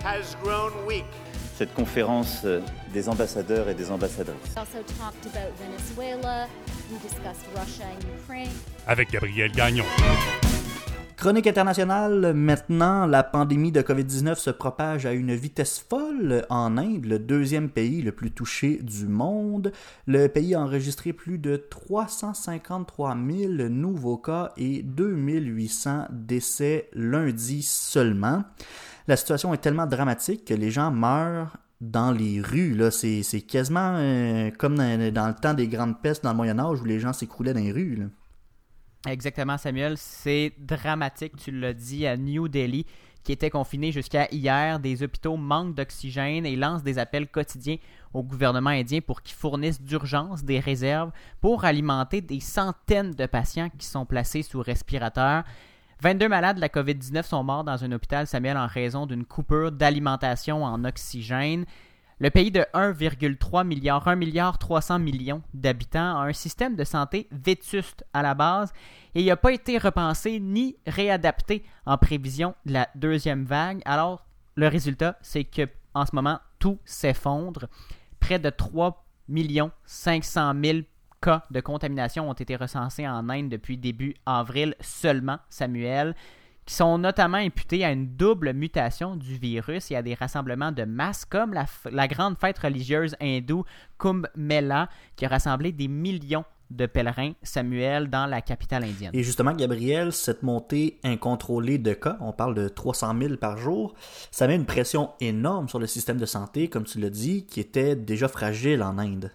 has grown weak. cette conférence euh, des ambassadeurs et des ambassadrices. We also talked about Venezuela. We discussed Russia and Ukraine. Avec Gabriel Gagnon. Chronique internationale, maintenant, la pandémie de COVID-19 se propage à une vitesse folle en Inde, le deuxième pays le plus touché du monde. Le pays a enregistré plus de 353 000 nouveaux cas et 2800 décès lundi seulement. La situation est tellement dramatique que les gens meurent dans les rues. Là. C'est, quasiment euh, comme dans, le temps des grandes pestes dans le Moyen Âge où les gens s'écroulaient dans les rues. Exactement, Samuel. C'est dramatique, tu l'as dit, à New Delhi, qui était confiné jusqu'à hier. Des hôpitaux manquent d'oxygène et lancent des appels quotidiens au gouvernement indien pour qu'il fournisse d'urgence des réserves pour alimenter des centaines de patients qui sont placés sous respirateur. 22 malades de la COVID-19 sont morts dans un hôpital, Samuel, en raison d'une coupure d'alimentation en oxygène. Le pays de 1,3 milliard, 1 milliard 300 millions d'habitants a un système de santé vétuste à la base et il n'a pas été repensé ni réadapté en prévision de la deuxième vague. Alors, le résultat, c'est que en ce moment, tout s'effondre. Près de 3 500 000 cas de contamination ont été recensés en Inde depuis début avril seulement, Samuel qui sont notamment imputés à une double mutation du virus et à des rassemblements de masse comme la, grande fête religieuse hindoue Kumbh Mela qui a rassemblé des millions de pèlerins, Samuel, dans la capitale indienne. Et justement, Gabriel, cette montée incontrôlée de cas, on parle de 300 000 par jour, ça met une pression énorme sur le système de santé, comme tu l'as dit, qui était déjà fragile en Inde.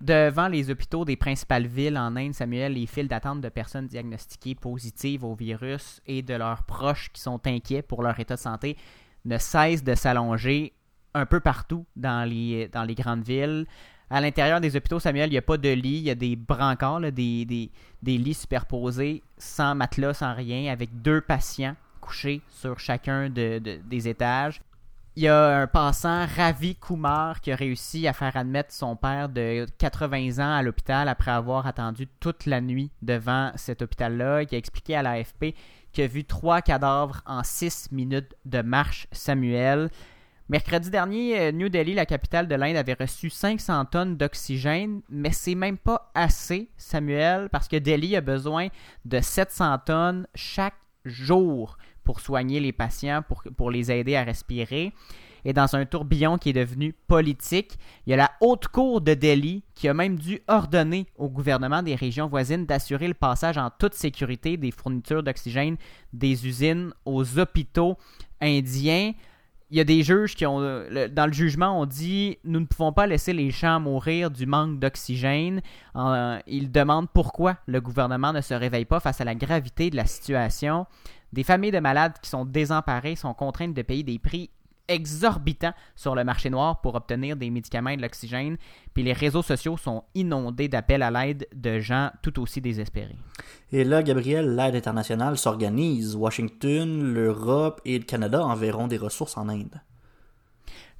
Devant les hôpitaux des principales villes en Inde, Samuel, les files d'attente de personnes diagnostiquées positives au virus et de leurs proches qui sont inquiets pour leur état de santé ne cessent de s'allonger un peu partout dans les, grandes villes. À l'intérieur des hôpitaux, Samuel, il n'y a pas de lit, il y a des brancards, des, lits superposés, sans matelas, sans rien, avec deux patients couchés sur chacun de- de- des étages. Il y a un passant, Ravi Kumar, qui a réussi à faire admettre son père de 80 ans à l'hôpital après avoir attendu toute la nuit devant cet hôpital-là, qui a expliqué à l'AFP qu'il a vu trois cadavres en six minutes de marche, Samuel. Mercredi dernier, euh, New Delhi, la capitale de l'Inde, avait reçu 500 tonnes d'oxygène, mais c'est même pas assez, Samuel, parce que Delhi a besoin de 700 tonnes chaque jour pour soigner les patients, pour, pour les aider à respirer. Et dans un tourbillon qui est devenu politique, il y a la haute cour de Delhi qui a même dû ordonner au gouvernement des régions voisines d'assurer le passage en toute sécurité des fournitures d'oxygène des usines aux hôpitaux indiens. Il y a des juges qui ont, dans le jugement, ont dit nous ne pouvons pas laisser les champs mourir du manque d'oxygène. Ils demandent pourquoi le gouvernement ne se réveille pas face à la gravité de la situation. Des familles de malades qui sont désemparées sont contraintes de payer des prix exorbitants sur le marché noir pour obtenir des médicaments et de l'oxygène. Puis les réseaux sociaux sont inondés d'appels à l'aide de gens tout aussi désespérés. Et là, Gabriel, l'aide internationale s'organise. Washington, l'Europe et le Canada enverront des ressources en Inde.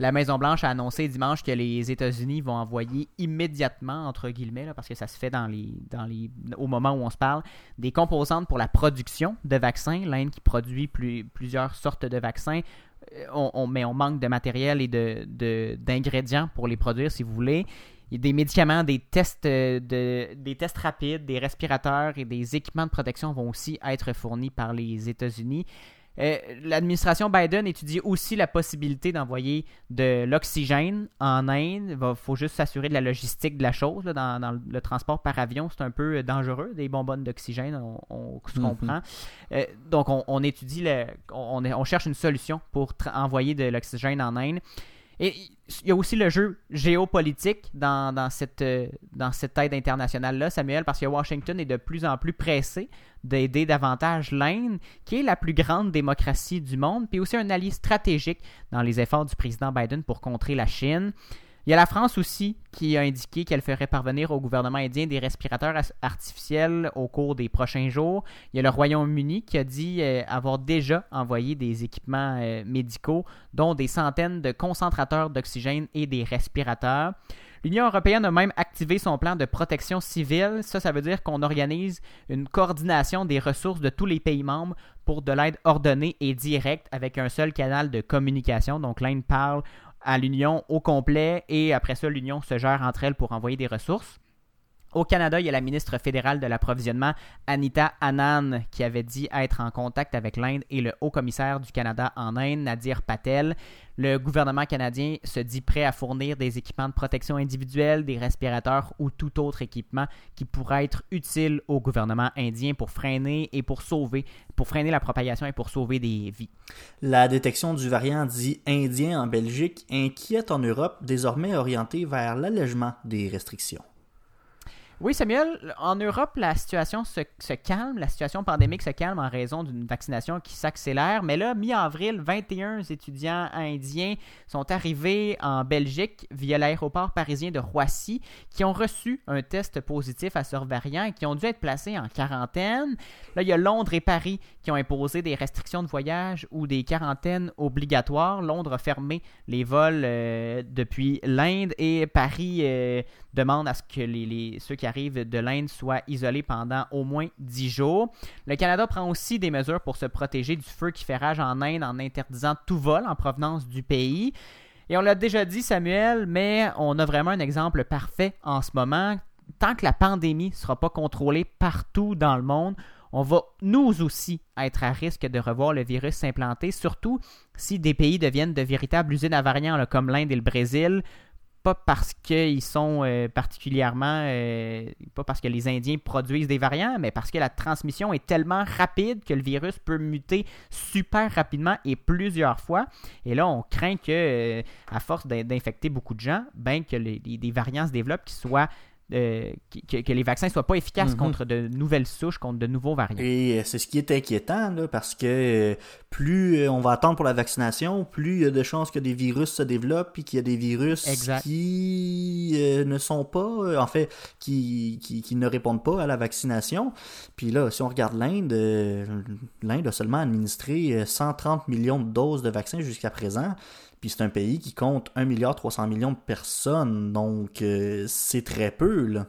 La Maison-Blanche a annoncé dimanche que les États-Unis vont envoyer immédiatement, entre guillemets, parce que ça se fait dans les, dans les, au moment où on se parle, des composantes pour la production de vaccins. L'Inde qui produit plus- plusieurs sortes de vaccins, euh, on, mais on manque de matériel et d'ingrédients pour les produire, si vous voulez. Des médicaments, des tests, euh, de, des tests rapides, des respirateurs et des équipements de protection vont aussi être fournis par les États-Unis. Euh, L'administration Biden étudie aussi la possibilité d'envoyer de l'oxygène en Inde. Il faut juste s'assurer de la logistique de la chose. là, dans, dans le transport par avion, c'est un peu dangereux, des bonbonnes d'oxygène, on, on se Mhm. comprend. Euh, donc, on, on étudie, le, on, on cherche une solution pour envoyer de l'oxygène en Inde. Et il y a aussi le jeu géopolitique dans, cette, euh, dans cette aide internationale-là, Samuel, parce que Washington est de plus en plus pressé d'aider davantage l'Inde, qui est la plus grande démocratie du monde, puis aussi un allié stratégique dans les efforts du président Biden pour contrer la Chine. Il y a la France aussi qui a indiqué qu'elle ferait parvenir au gouvernement indien des respirateurs artificiels au cours des prochains jours. Il y a le Royaume-Uni qui a dit euh, avoir déjà envoyé des équipements euh, médicaux, dont des centaines de concentrateurs d'oxygène et des respirateurs. L'Union européenne a même activé son plan de protection civile. Ça, ça veut dire qu'on organise une coordination des ressources de tous les pays membres pour de l'aide ordonnée et directe avec un seul canal de communication. Donc l'Inde parle à l'Union au complet et après ça, l'Union se gère entre elles pour envoyer des ressources. Au Canada, il y a la ministre fédérale de l'approvisionnement, Anita Anand, qui avait dit être en contact avec l'Inde et le haut commissaire du Canada en Inde, Nadir Patel. Le gouvernement canadien se dit prêt à fournir des équipements de protection individuelle, des respirateurs ou tout autre équipement qui pourrait être utile au gouvernement indien pour freiner et pour sauver, pour freiner la propagation et pour sauver des vies. La détection du variant dit indien en Belgique inquiète en Europe, désormais orientée vers l'allègement des restrictions. Oui, Samuel, en Europe, la situation se, calme, la situation pandémique se calme en raison d'une vaccination qui s'accélère. Mais là, mi-avril, 21 étudiants indiens sont arrivés en Belgique via l'aéroport parisien de Roissy qui ont reçu un test positif à ce variant et qui ont dû être placés en quarantaine. Là, il y a Londres et Paris qui ont imposé des restrictions de voyage ou des quarantaines obligatoires. Londres a fermé les vols euh, depuis l'Inde et Paris euh, demande à ce que les- ceux qui de l'Inde soient isolés pendant au moins 10 jours. Le Canada prend aussi des mesures pour se protéger du feu qui fait rage en Inde en interdisant tout vol en provenance du pays. Et on l'a déjà dit, Samuel, mais on a vraiment un exemple parfait en ce moment. Tant que la pandémie ne sera pas contrôlée partout dans le monde, on va nous aussi être à risque de revoir le virus s'implanter, surtout si des pays deviennent de véritables usines à variants, comme l'Inde et le Brésil. Pas parce qu'ils sont euh, particulièrement. euh, pas parce que les Indiens produisent des variants, mais parce que la transmission est tellement rapide que le virus peut muter super rapidement et plusieurs fois. Et là, on craint que, euh, à force d'in- d'infecter beaucoup de gens, ben que des variants se développent qui soient. Euh, que, que les vaccins soient pas efficaces Mhm. contre de nouvelles souches, contre de nouveaux variants. Et euh, c'est ce qui est inquiétant, là, parce que euh, plus on va attendre pour la vaccination, plus il y a de chances que des virus se développent, puis qu'il y a des virus Exact. qui euh, ne sont pas, en fait, qui, qui, qui ne répondent pas à la vaccination. Puis là, si on regarde l'Inde, l'Inde a seulement administré euh, 130 millions de doses de vaccins jusqu'à présent. Puis c'est un pays qui compte 1 milliard 300 millions de personnes, donc euh, c'est très peu, là.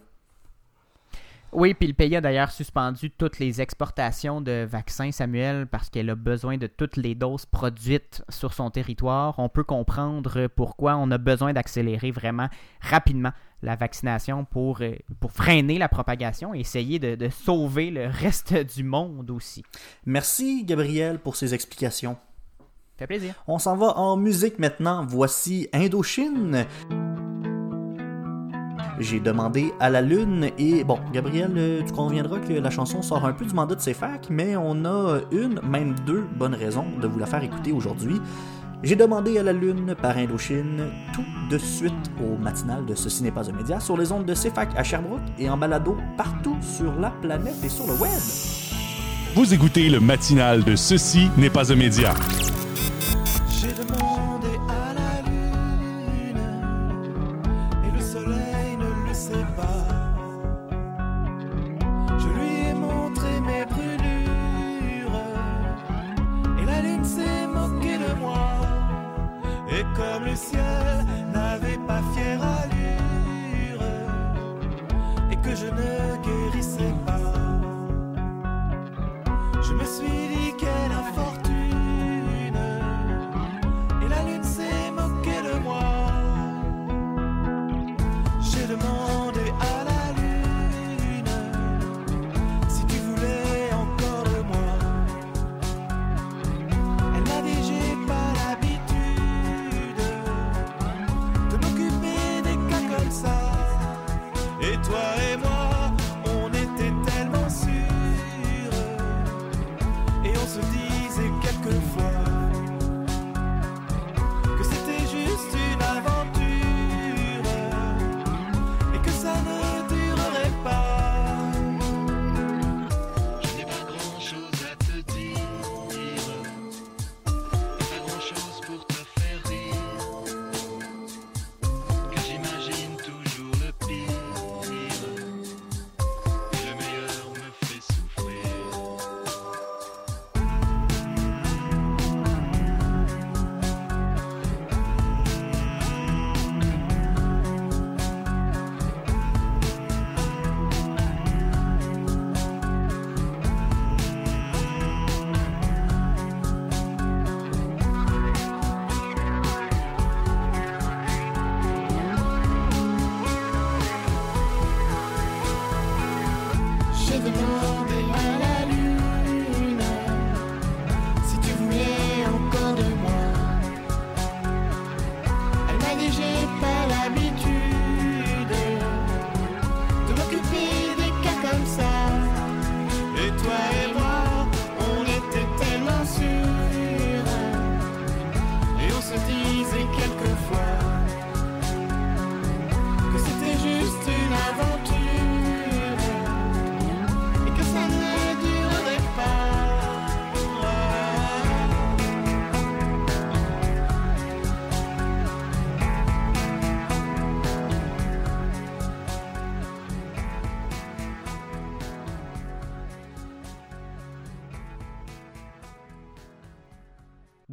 Oui, puis le pays a d'ailleurs suspendu toutes les exportations de vaccins, Samuel, parce qu'elle a besoin de toutes les doses produites sur son territoire. On peut comprendre pourquoi on a besoin d'accélérer vraiment rapidement la vaccination pour, euh, pour freiner la propagation et essayer de, de sauver le reste du monde aussi. Merci, Gabriel, pour ces explications. Ça fait plaisir. On s'en va en musique maintenant. Voici Indochine. J'ai demandé à la lune et bon, Gabriel, euh, tu conviendras que la chanson sort un peu du mandat de ses facs, mais on a une, même deux bonnes raisons de vous la faire écouter aujourd'hui. J'ai demandé à la lune par Indochine tout de suite au matinal de Ceci n'est pas un média sur les ondes de CFAC à Sherbrooke et en balado partout sur la planète et sur le web. Vous écoutez le matinal de Ceci n'est pas un média. J'ai demandé à la lune et le soleil ne le sait pas. Je lui ai montré mes brûlures et la lune s'est moquée de moi. Et comme le ciel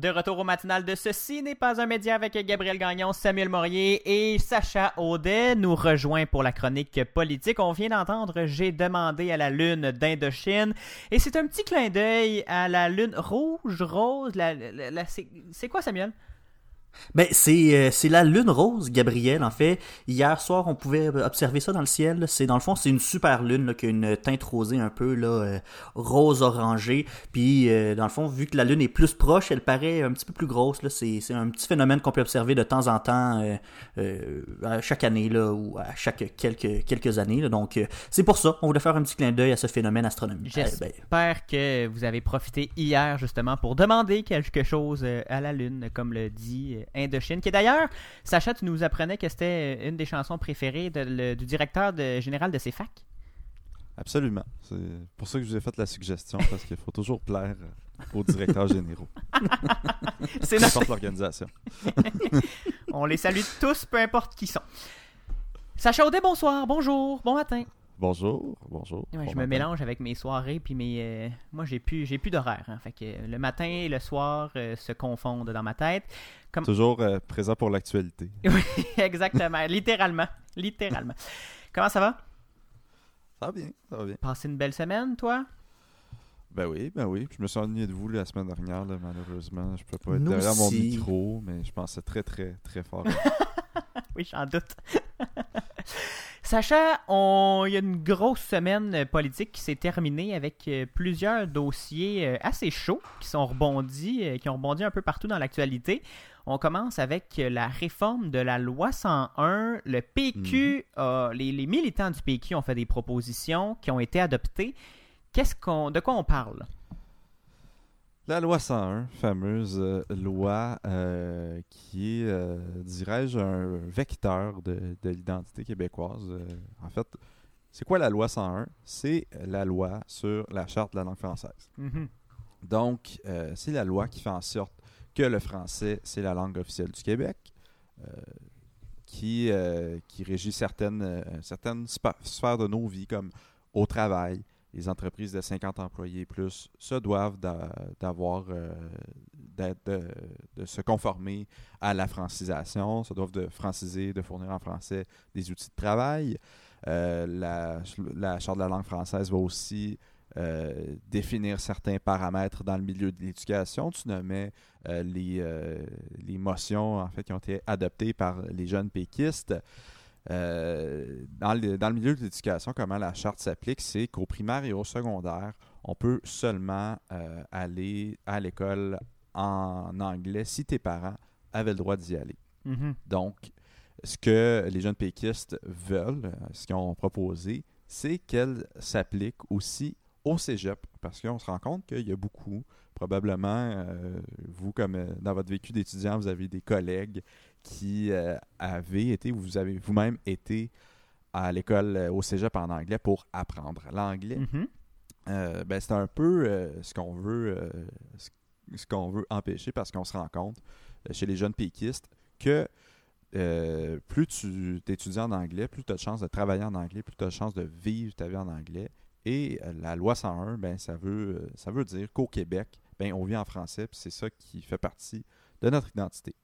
De retour au matinal de Ceci n'est pas un média avec Gabriel Gagnon, Samuel Morier et Sacha Audet nous rejoint pour la chronique politique. On vient d'entendre J'ai demandé à la lune d'Indochine et c'est un petit clin d'œil à la lune rouge, rose. La, c'est quoi Samuel? Ben, c'est euh, c'est la lune rose, Gabriel, en fait. Hier soir, on pouvait observer ça dans le ciel. C'est Dans le fond, c'est une super lune qui a une teinte rosée un peu là, euh, rose-orangée. Puis, euh, dans le fond, vu que la lune est plus proche, elle paraît un petit peu plus grosse. C'est un petit phénomène qu'on peut observer de temps en temps, à chaque année là, ou à chaque quelques, quelques années. là. Donc, c'est pour ça. On voulait faire un petit clin d'œil à ce phénomène astronomique. Eh ben, J'espère que vous avez profité hier justement pour demander quelque chose à la lune, comme le dit Indochine, qui d'ailleurs, Sacha, tu nous apprenais que c'était euh, une des chansons préférées de- le- du directeur de- général de CFAC. Absolument. C'est pour ça que je vous ai fait la suggestion, parce qu'il faut toujours plaire euh, aux directeurs généraux. C'est Peu notre- importe l'organisation. On les salue tous, peu importe qui sont. Sacha Audet, bonsoir, bonjour, bon matin. Bonjour, bonjour. Ouais, bon je me mélange avec mes soirées puis mes. euh, moi, j'ai plus, j'ai plus d'horaire. hein. fait que le matin et le soir euh, se confondent dans ma tête. Comme... Toujours euh, présent pour l'actualité. Oui, exactement, littéralement, littéralement. Comment ça va? Ça va bien, ça va bien. Passé une belle semaine, toi? Ben oui, ben oui. Je me suis ennuyé de vous la semaine dernière, là, malheureusement. Je peux pas être Nous derrière mon micro, mais je pensais très, très, très fort. oui, j'en doute. Sacha, on... il y a une grosse semaine politique qui s'est terminée avec euh, plusieurs dossiers euh, assez chauds qui sont rebondis, euh, qui ont rebondi un peu partout dans l'actualité. On commence avec la réforme de la loi 101. Le PQ, a- les, les militants du PQ ont fait des propositions qui ont été adoptées. Qu'est-ce qu'on, de quoi on parle? La loi 101, fameuse euh, loi euh, qui est, euh, dirais-je, un vecteur de, de l'identité québécoise. En fait, c'est quoi la loi 101? C'est la loi sur la charte de la langue française. Mhm. Donc, c'est la loi qui fait en sorte que le français, c'est la langue officielle du Québec, qui, qui régit certaines, certaines sphères de nos vies, comme au travail. Les entreprises de 50 employés et plus se doivent d'a- d'avoir, euh, de, se conformer à la francisation, se doivent de franciser, de fournir en français des outils de travail. Euh, la, Charte de la langue française va aussi euh, définir certains paramètres dans le milieu de l'éducation. Tu nommais les, les motions en fait, qui ont été adoptées par les jeunes péquistes. Euh, dans, le, dans le milieu de l'éducation, comment la charte s'applique, c'est qu'au primaire et au secondaire, on peut seulement euh, aller à l'école en anglais si tes parents avaient le droit d'y aller. Mhm. Donc, ce que les jeunes péquistes veulent, ce qu'ils ont proposé, c'est qu'elle s'applique aussi au cégep, parce qu'on se rend compte qu'il y a beaucoup, probablement, euh, vous, comme dans votre vécu d'étudiant, vous avez des collègues qui euh, avaient été, ou vous avez vous-même été à l'école euh, au cégep en anglais pour apprendre l'anglais. Mhm. Euh, ben, c'est un peu euh, ce qu'on veut, ce, qu'on veut empêcher parce qu'on se rend compte chez les jeunes péquistes que euh, plus tu étudies en anglais, plus tu as de chances de travailler en anglais, plus tu as de chances de vivre ta vie en anglais. Et euh, la loi 101, ben, ça, veut, euh, ça veut dire qu'au Québec, ben, on vit en français, puis c'est ça qui fait partie de notre identité.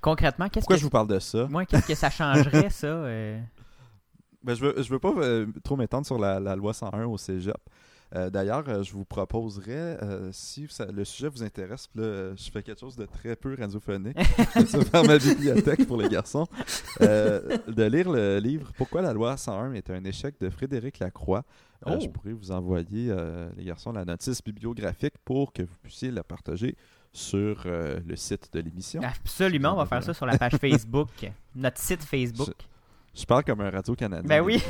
Concrètement, qu'est-ce Pourquoi que je vous parle de ça? Moi, qu'est-ce que ça changerait, ça? euh? Ben, je veux, je veux pas euh, trop m'étendre sur la, la loi 101 au cégep. Euh, D'ailleurs, je vous proposerais, si ça- le sujet vous intéresse, là, je fais quelque chose de très peu radiophonique, je ma bibliothèque pour les garçons, de lire le livre Pourquoi la loi 101 est un échec de Frédéric Lacroix. Euh, Oh. Je pourrais vous envoyer, les garçons, la notice bibliographique pour que vous puissiez la partager sur euh, le site de l'émission. Absolument, on va faire ça sur la page Facebook, notre site Facebook. Je parle comme un radio-canadien. Ben oui.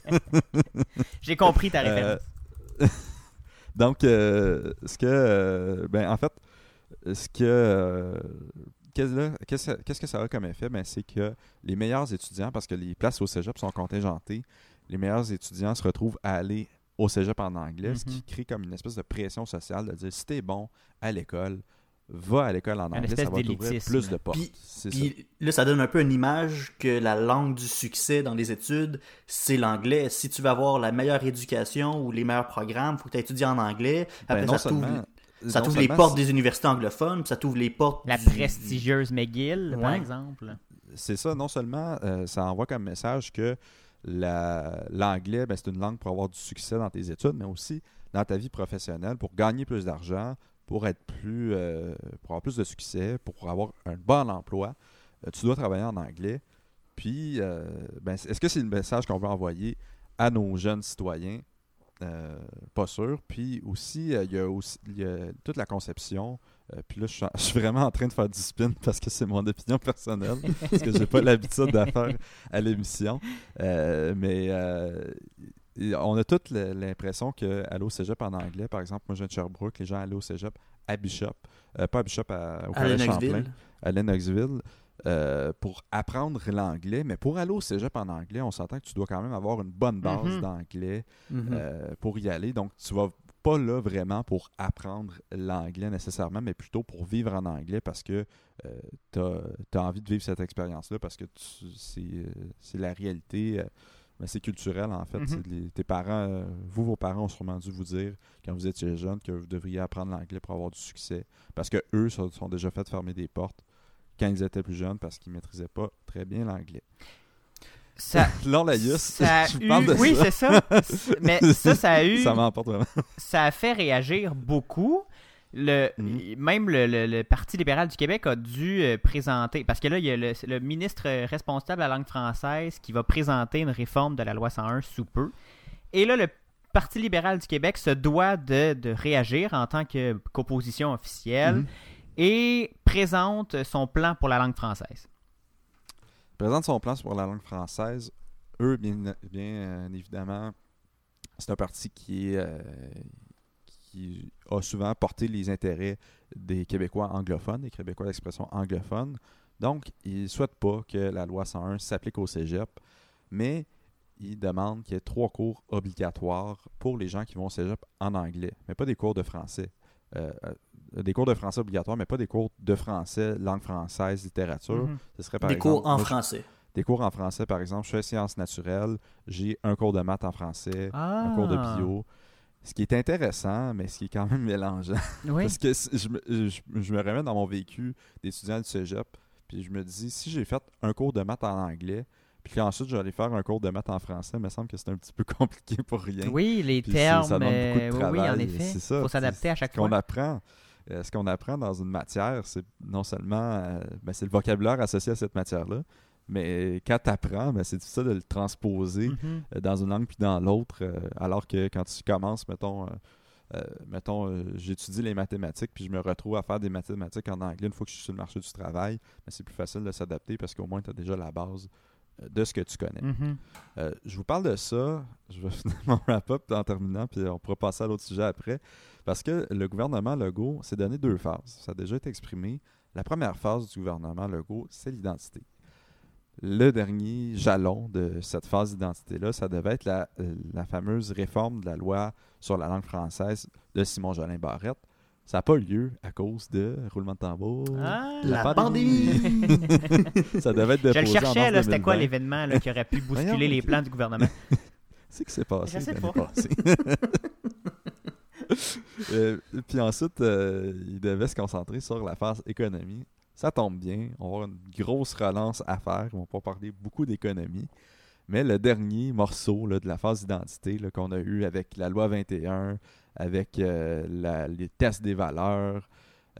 J'ai compris ta référence. Euh, Donc, euh, ce que. ben, en fait, ce que. qu'est-ce que ça a comme effet? Ben, c'est que les meilleurs étudiants, parce que les places au cégep sont contingentées, les meilleurs étudiants se retrouvent à aller au cégep en anglais, ce qui Mhm. crée comme une espèce de pression sociale de dire si t'es bon à l'école, va à l'école en anglais, ça va t'ouvrir plus de portes. Puis, ça. là, ça donne un peu une image que la langue du succès dans les études, c'est l'anglais. Si tu veux avoir la meilleure éducation ou les meilleurs programmes, il faut que tu étudies en anglais. Ben, Après, non ça t'ouvre- seulement, Ça t'ouvre les portes des universités anglophones, puis ça t'ouvre les portes La du- prestigieuse McGill, par exemple. c'est ça, non seulement euh, ça envoie comme message que la- l'anglais, ben, c'est une langue pour avoir du succès dans tes études, mais aussi dans ta vie professionnelle, pour gagner plus d'argent, pour être plus euh, pour avoir plus de succès, pour avoir un bon emploi, euh, tu dois travailler en anglais. Puis, euh, ben, est-ce que c'est le message qu'on veut envoyer à nos jeunes citoyens? Pas sûr. Puis aussi il y a toute la conception. Euh, puis là, je suis, en- je suis vraiment en train de faire du spin parce que c'est mon opinion personnelle. parce que j'ai pas l'habitude de faire à l'émission. Euh, mais euh, on a toute l'impression que aller au cégep en anglais, par exemple, moi je viens de Sherbrooke, les gens allaient au cégep à Bishop, pas à Bishop, à, au À collège. Champlain, à Lennoxville, euh, pour apprendre l'anglais. Mais pour aller au cégep en anglais, on s'entend que tu dois quand même avoir une bonne base Mhm. d'anglais Mhm. euh, pour y aller. Donc, tu vas pas là vraiment pour apprendre l'anglais nécessairement, mais plutôt pour vivre en anglais parce que tu as, envie de vivre cette expérience-là parce que c'est euh, c'est la réalité. euh, mais c'est culturel en fait. Mhm. Les- tes parents, euh, vous, vos parents ont sûrement dû vous dire quand vous étiez jeune que vous devriez apprendre l'anglais pour avoir du succès. Parce que eux se sont déjà fait fermer des portes quand ils étaient plus jeunes parce qu'ils maîtrisaient pas très bien l'anglais. Ça, eu- parle de oui, ça. c'est ça. Mais ça, ça a eu. Ça m'emporte vraiment. ça a fait réagir beaucoup. Le, Mhm. Même le, le- le Parti libéral du Québec a dû euh, présenter, parce que là, il y a le, ministre responsable de la langue française qui va présenter une réforme de la loi 101 sous peu. Et là, le Parti libéral du Québec se doit de, de réagir en tant que- qu'opposition officielle Mhm. et présente son plan pour la langue française. Présente son plan pour la langue française. Eux, bien, euh, évidemment, c'est un parti euh, qui a souvent porté les intérêts des Québécois anglophones, des Québécois d'expression anglophone. Donc, ils ne souhaitent pas que la loi 101 s'applique au cégep, mais ils demandent qu'il y ait trois cours obligatoires pour les gens qui vont au cégep en anglais, mais pas des cours de français. Euh, des cours de français obligatoires, mais pas des cours de français, langue française, littérature. Mhm. Ce serait par Des exemple, cours en moi, je- français. des cours en français, par exemple, je fais sciences naturelles, j'ai un cours de maths en français, un cours de Ah. bio. Ce qui est intéressant, mais ce qui est quand même mélangeant. Oui. Parce que je me, je, je me remets dans mon vécu d'étudiant du cégep, puis je me dis, si j'ai fait un cours de maths en anglais, puis qu'ensuite j'allais faire un cours de maths en français, il me semble que c'est un petit peu compliqué pour rien. Oui, les Puis termes. ça demande beaucoup de euh, oui, en effet. c'est ça, faut s'adapter à chaque ce qu'on fois. apprend, euh, ce qu'on apprend dans une matière, c'est non seulement euh, ben, c'est le vocabulaire associé à cette matière-là, mais quand tu apprends, ben, c'est difficile de le transposer Mhm. euh, dans une langue puis dans l'autre, alors que quand tu commences, mettons, mettons j'étudie les mathématiques puis je me retrouve à faire des mathématiques en anglais une fois que je suis sur le marché du travail, ben, c'est plus facile de s'adapter parce qu'au moins tu as déjà la base de ce que tu connais. Mhm. Euh, je vous parle de ça. Je vais finir mon wrap-up en terminant, puis on pourra passer à l'autre sujet après. Parce que le gouvernement Legault s'est donné deux phases. Ça a déjà été exprimé. La première phase du gouvernement Legault, c'est l'identité. Le dernier jalon de cette phase d'identité-là, ça devait être la, euh, la fameuse réforme de la loi sur la langue française de Simon Jolin Barrette. Ça n'a pas eu lieu à cause de roulement de tambour. Ah. La pandémie. ça devait être Je déposé le en cherchais, là, c'était quoi 2020. l'événement qui aurait pu bousculer Voyons, les plans du gouvernement? C'est que c'est passé Je sais pas. passée. Euh, puis ensuite, euh, il devait se concentrer sur la phase économie. Ça tombe bien. On va avoir une grosse relance à faire. On va pas parler beaucoup d'économie. Mais le dernier morceau là, de la phase d'identité qu'on a eu avec la loi 21, avec euh, la- les tests des valeurs,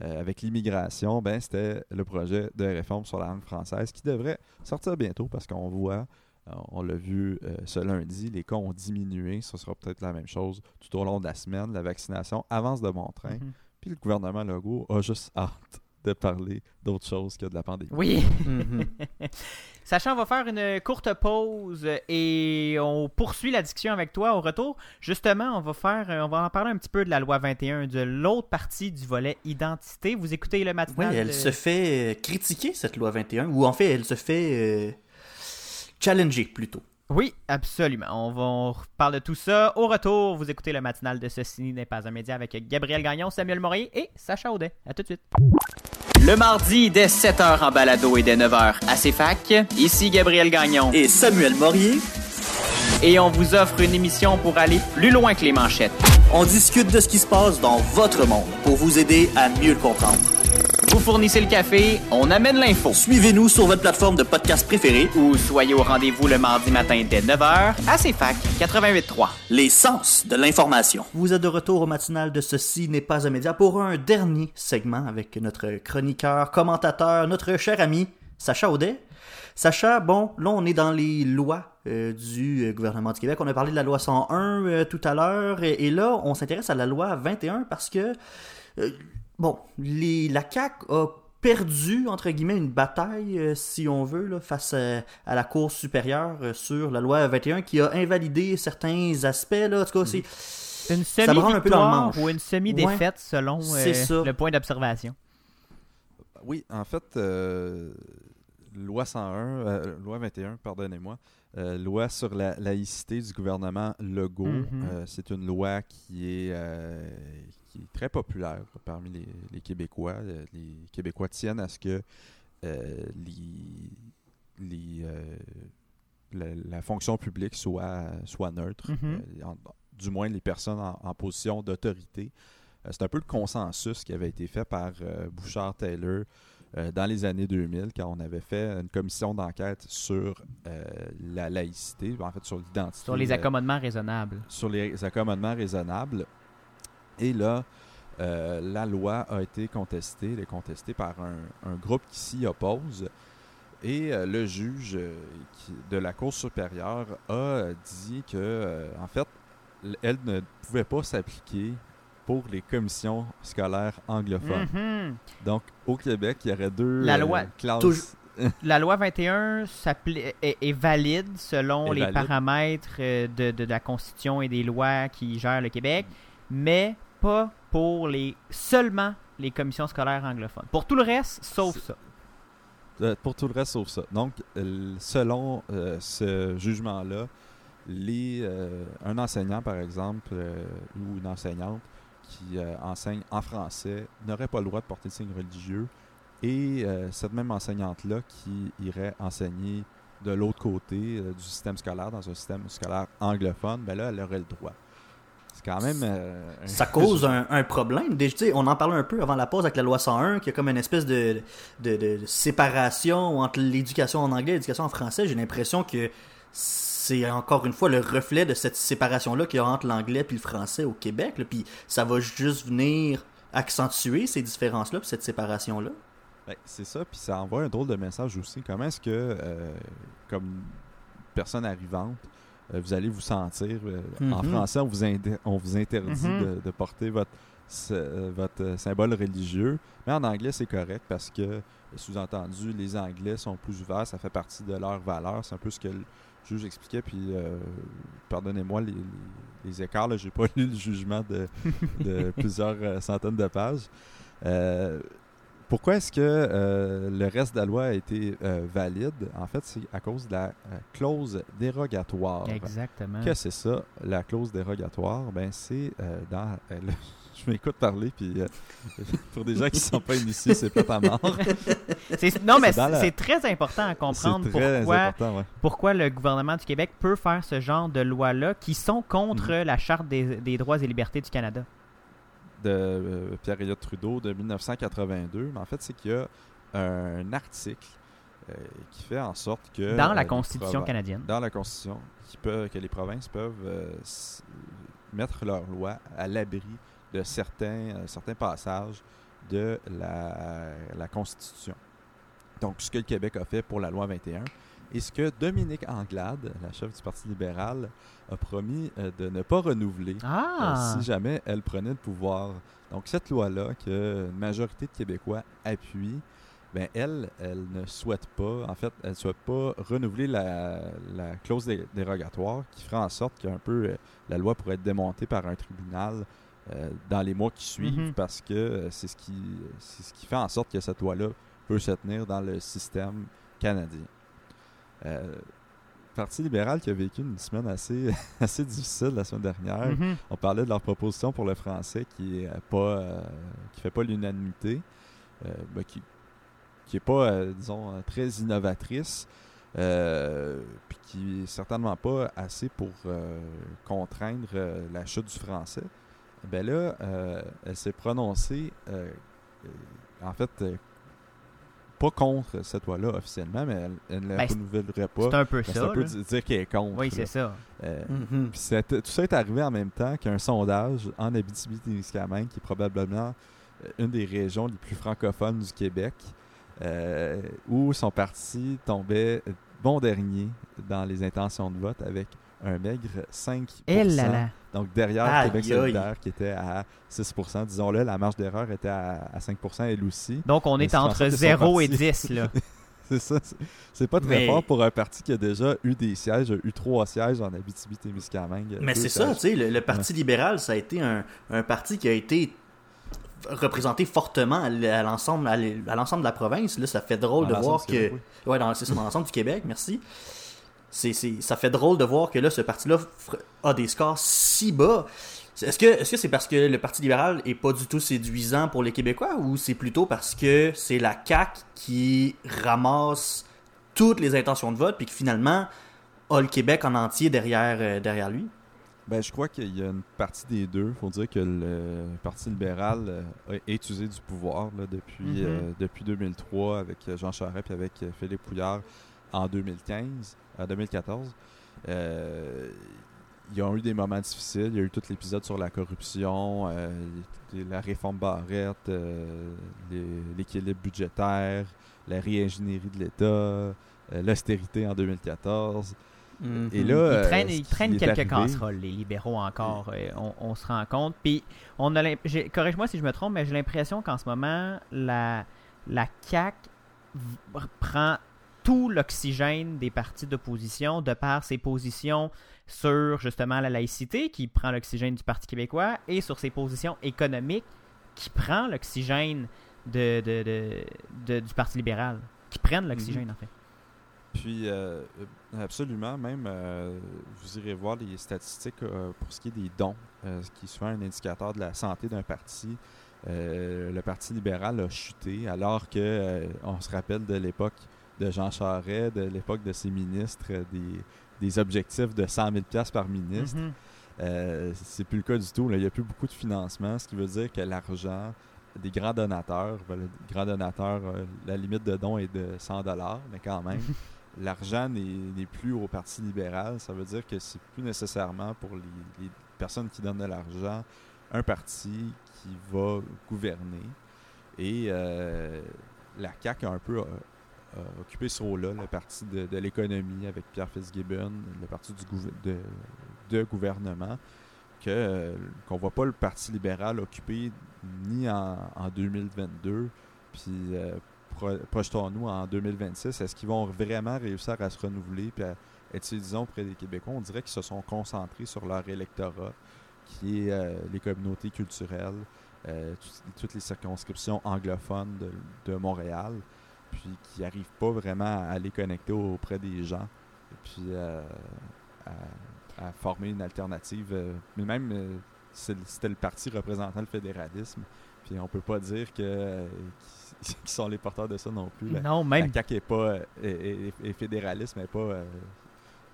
euh, avec l'immigration, ben, c'était le projet de réforme sur la langue française qui devrait sortir bientôt parce qu'on voit, euh, on l'a vu ce lundi, les cas ont diminué. Ce sera peut-être la même chose tout au long de la semaine. La vaccination avance de bon train. Mhm. Puis le gouvernement Legault a juste hâte de parler d'autre chose que de la pandémie. Oui. Mhm. Sachant, on va faire une courte pause et on poursuit la discussion avec toi au retour. Justement, on va faire, euh, on va en parler un petit peu de la loi 21, de l'autre partie du volet identité. Vous écoutez le Oui, matinal. elle de- se fait euh, critiquer, cette loi 21, ou en fait, elle se fait euh, challenger plutôt. Oui, absolument. On, va, on parle de tout ça au retour. Vous écoutez le matinal de Ceci n'est pas un média avec Gabriel Gagnon, Samuel Morier et Sacha Audet. À tout de suite. Le mardi, dès 7h en balado et dès 9h à CFAC, ici Gabriel Gagnon. Et Samuel Morier. et on vous offre une émission pour aller plus loin que les manchettes. On discute de ce qui se passe dans votre monde pour vous aider à mieux le comprendre. Vous fournissez le café, on amène l'info. Suivez-nous sur votre plateforme de podcast préférée ou soyez au rendez-vous le mardi matin dès 9h à CFAC 88.3. Les sens de l'information. Vous êtes de retour au matinal de Ceci n'est pas un média pour un dernier segment avec notre chroniqueur, commentateur, notre cher ami Sacha Audet. Sacha, bon, là on est dans les lois euh, du euh, gouvernement du Québec. On a parlé de la loi 101 euh, tout à l'heure et, et là on s'intéresse à la loi 21 parce que euh, bon, les, la CAQ a perdu, entre guillemets, une bataille, euh, si on veut, là, face à, à la Cour supérieure euh, sur la loi 21 qui a invalidé certains aspects. Là. En tout cas, c'est, Une semi-victoire ou une semi-défaite Ouais. selon euh, le point d'observation? Oui, en fait, euh, loi 101, euh, loi 21, pardonnez-moi, euh, loi sur la laïcité du gouvernement Legault. Mhm. Euh, c'est une loi qui est, euh, qui est très populaire parmi les, les Québécois. Euh, Les Québécois tiennent à ce que euh, les, les, euh, la, la fonction publique soit, soit neutre, en- du moins les personnes en, en position d'autorité. C'est un peu le consensus qui avait été fait par Bouchard-Taylor dans les années 2000, quand on avait fait une commission d'enquête sur euh, la laïcité, en fait sur l'identité. Sur les accommodements raisonnables. sur les accommodements raisonnables. Et là, euh, la loi a été contestée, elle est contestée par un, un groupe qui s'y oppose. Et euh, le juge euh, qui- de la Cour supérieure a dit que, en fait, elle ne pouvait pas s'appliquer pour les commissions scolaires anglophones. Mhm. Donc, au Québec, il y aurait deux La loi- classes. La loi 21 s'appli- est, est valide selon Est les valide. paramètres de, de la Constitution et des lois qui gèrent le Québec, mais pas pour les seulement les commissions scolaires anglophones. Pour tout le reste, sauf ça. Euh, pour tout le reste sauf ça. Donc, selon euh, ce jugement-là, les, euh, un enseignant, par exemple, ou une enseignante qui enseigne en français n'aurait pas le droit de porter de signe religieux. Et cette même enseignante-là qui irait enseigner de l'autre côté du système scolaire, dans un système scolaire anglophone, ben là, elle aurait le droit. C'est quand même... euh, ça cause un, un problème. Déjà, on en parlait un peu avant la pause avec la loi 101, qui a comme une espèce de, de, de séparation entre l'éducation en anglais et l'éducation en français. J'ai l'impression que c'est encore une fois le reflet de cette séparation-là qu'il y a entre l'anglais et le français au Québec. là. Puis ça va juste venir accentuer ces différences-là, cette séparation-là. Ben, c'est ça, puis ça envoie un drôle de message aussi. Comment est-ce que, euh, comme personne arrivante, vous allez vous sentir euh, en Mhm. français, on vous, inde- on vous interdit Mhm. de, de porter votre, euh, votre euh, symbole religieux, mais en anglais c'est correct parce que, euh, sous-entendu, les Anglais sont plus ouverts, ça fait partie de leurs valeurs. C'est un peu ce que le juge expliquait, puis euh, pardonnez-moi les, les- les écarts, j'ai pas lu le jugement de, de plusieurs euh, centaines de pages. Euh, pourquoi est-ce que euh, le reste de la loi a été euh, valide? En fait, c'est à cause de la euh, clause dérogatoire. Exactement. Qu'est-ce que c'est ça, la clause dérogatoire? Ben, c'est dans. là, je m'écoute parler, puis pour des gens qui ne sont pas initiés, c'est pas à mort. Non, mais C'est la- très important à comprendre pourquoi, ouais. pourquoi le gouvernement du Québec peut faire ce genre de lois-là qui sont contre Mhm. la Charte des, des droits et libertés du Canada. De euh, Pierre-Éliott Trudeau de 1982. Mais en fait, c'est qu'il y a un article euh, qui fait en sorte que. Dans euh, la les Constitution canadienne. Dans la Constitution, qui peut, que les provinces peuvent euh, mettre leurs lois à l'abri de certains, euh, certains passages de la, la Constitution. Donc, ce que le Québec a fait pour la loi 21 et ce que Dominique Anglade, la chef du Parti libéral, a promis euh, de ne pas renouveler Ah! euh, si jamais elle prenait le pouvoir. Donc, cette loi-là, que une majorité de Québécois appuient, ben elle, elle ne souhaite pas, en fait, elle ne souhaite pas renouveler la, la clause dé- dérogatoire qui ferait en sorte qu'un peu euh, la loi pourrait être démontée par un tribunal dans les mois qui suivent Mhm. parce que c'est ce, qui, c'est ce qui fait en sorte que cette loi-là peut se tenir dans le système canadien. Euh, Parti libéral qui a vécu une semaine assez, assez difficile la semaine dernière. Mhm. On parlait de leur proposition pour le français qui est pas euh, qui fait pas l'unanimité, euh, ben, qui qui est pas euh, disons très innovatrice. puis qui est certainement pas assez pour contraindre la chute du français. Ben là, elle s'est prononcée, en fait, pas contre cette loi-là officiellement, mais elle, elle ne la Ben, renouvellerait pas. c'est un peu Ben, ça, un peu là. di- dire qu'elle est contre. Oui, c'est ça. Euh, Mhm. puis c'est- tout ça est arrivé en même temps qu'un sondage en Abitibi-Témiscamingue, qui est probablement euh, une des régions les plus francophones du Québec, euh, où son parti tombait bon dernier dans les intentions de vote avec un maigre 5 Eh là là. Donc derrière Aïe, Québec aïe. solidaire qui était à 6% Disons-le, la marge d'erreur était à, à 5 elle aussi. Donc, on est entre sorte que son 0 et parti- 10, là. c'est ça. c'est- pas très Mais- fort pour un parti qui a déjà eu des sièges, eu trois sièges en Abitibi-Témiscamingue. Mais c'est ça, tu sais, le, le Parti libéral, ça a été un, un parti qui a été représenté fortement à l'ensemble à de la province. Là, ça fait drôle Dans de voir que... Québec, Ouais, dans, c'est ça, dans l'ensemble du Québec, merci. C'est, ça fait drôle de voir que là, ce parti-là a des scores si bas. Est-ce que, est-ce que c'est parce que le Parti libéral est pas du tout séduisant pour les Québécois ou c'est plutôt parce que c'est la CAQ qui ramasse toutes les intentions de vote puis que finalement a le Québec en entier derrière, euh, derrière lui? Ben, je crois qu'il y a une partie des deux. faut dire que le Parti libéral euh, a est usé du pouvoir là, depuis, Mhm. euh, depuis 2003 avec Jean Charest et avec Philippe Pouillard en 2015, en 2014. Euh, ils ont eu des moments difficiles. Il y a eu tout l'épisode sur la corruption, euh, la réforme Barrette, euh, l'équilibre budgétaire, la réingénierie de l'État, euh, l'austérité en 2014. Et là, Ils traînent, quelques casseroles, les libéraux encore, on, on se rend compte. Puis, on a corrige-moi si je me trompe, mais j'ai l'impression qu'en ce moment, la, la CAQ prend tout l'oxygène des partis d'opposition de par ses positions sur justement la laïcité, qui prend l'oxygène du Parti québécois, et sur ses positions économiques, qui prend l'oxygène de, de- de- de- du Parti libéral. Qui prennent l'oxygène, en fait. Puis, euh, absolument, même, euh, vous irez voir les statistiques euh, pour ce qui est des dons, ce qui est souvent un indicateur de la santé d'un parti. Le Parti libéral a chuté, alors que on se rappelle de l'époque de Jean Charest, de l'époque de ses ministres, euh, des, des objectifs de 100 000 piastres par ministre. Mhm. Euh, c'est plus le cas du tout. là. Il n'y a plus beaucoup de financement, ce qui veut dire que l'argent des grands donateurs, ben, le grand donateur, euh, la limite de don est de 100 mais quand même, l'argent n'est n'est plus au Parti libéral. Ça veut dire que c'est plus nécessairement pour les, les personnes qui donnent de l'argent un parti qui va gouverner. Et euh, la CAQ a un peu euh, occupé ce rôle-là, le parti de, l'économie avec Pierre Fitzgibbon, le parti du gouver- de, gouvernement, qu'on voit pas le Parti libéral occuper ni en, en 2022, puis euh, pro- projetons-nous en 2026. Est-ce qu'ils vont vraiment réussir à se renouveler puis à être disons auprès des Québécois? On dirait qu'ils se sont concentrés sur leur électorat, qui est euh, les communautés culturelles, euh, tout- toutes les circonscriptions anglophones de Montréal, puis qui n'arrivent pas vraiment à les connecter auprès des gens, et puis euh, à, à former une alternative. euh, mais même, euh, c'était le parti représentant le fédéralisme, puis on peut pas dire que qu'ils qu'ils sont les porteurs de ça non plus. La- Non, même- La CAQ est pas euh, est, est- est fédéraliste, mais pas euh,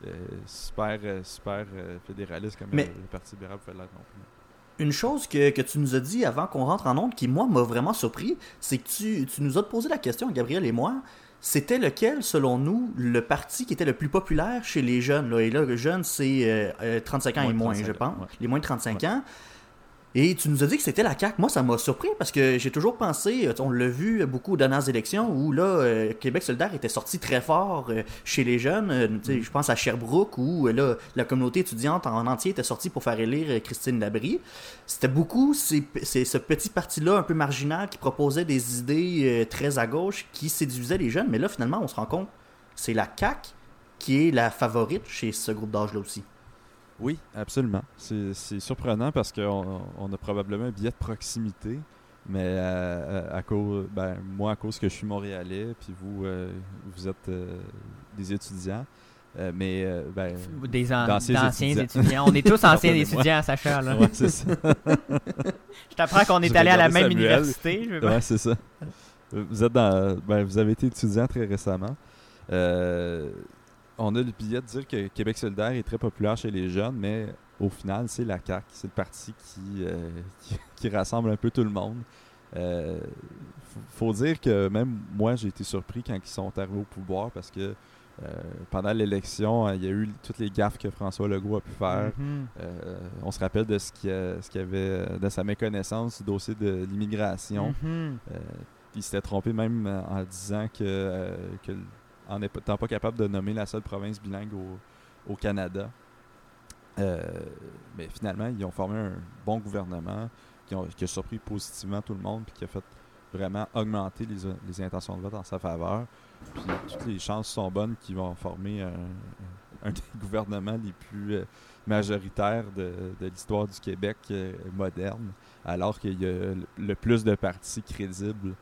euh, super, super euh, fédéraliste comme Mais- euh, le Parti libéral peut l'être non plus. Une chose que, que tu nous as dit avant qu'on rentre en onde qui, moi, m'a vraiment surpris, c'est que tu, tu nous as posé la question, Gabriel et moi, c'était lequel, selon nous, le parti qui était le plus populaire chez les jeunes. Là? Et là, le jeune, c'est euh, euh, 35 ans Moins et moins, 35 je pense. ans, ouais. Les moins de 35 ans. Et tu nous as dit que c'était la CAQ. Moi, ça m'a surpris parce que j'ai toujours pensé, euh, on l'a vu beaucoup aux dernières élections, où là, euh, Québec solidaire était sorti très fort euh, chez les jeunes. Euh, sais, Je pense à Sherbrooke, où là, la communauté étudiante en entier était sortie pour faire élire Christine Labrie. C'était beaucoup ces- ces- ce petit parti-là un peu marginal qui proposait des idées très à gauche, qui séduisait les jeunes. Mais là, finalement, on se rend compte c'est la CAQ qui est la favorite chez ce groupe d'âge-là aussi. Oui, absolument. C'est surprenant parce qu'on on a probablement un billet de proximité, mais euh, à, à cause, ben, moi, à cause que je suis montréalais, puis vous, euh, vous êtes euh, des étudiants. euh, mais euh, ben, Des an- d'anciens d'anciens étudiants. On est tous anciens étudiants, Sacha, là. Ouais, c'est ça. Je t'apprends qu'on est allé à la même Samuel. université, je Ouais, c'est ça. Vous êtes dans, ben, vous avez été étudiant très récemment. Euh, on a le billet de dire que Québec solidaire est très populaire chez les jeunes, mais au final, c'est la CAQ, c'est le parti qui, euh, qui, qui rassemble un peu tout le monde. Euh, faut, dire que même moi, j'ai été surpris quand ils sont arrivés au pouvoir parce que euh, pendant l'élection, euh, il y a eu toutes les gaffes que François Legault a pu faire. Mhm. Euh, on se rappelle de ce qu'il y avait de sa méconnaissance du dossier de l'immigration. Mhm. Euh, il s'était trompé même en disant que, en n'étant pas capable de nommer la seule province bilingue au, Canada. Euh, mais finalement, ils ont formé un bon gouvernement qui, a surpris positivement tout le monde puis qui a fait vraiment augmenter les, intentions de vote en sa faveur. Puis toutes les chances sont bonnes qu'ils vont former un, des gouvernements les plus euh, majoritaires de, l'histoire du Québec euh, moderne, alors qu'il y a le plus de partis crédibles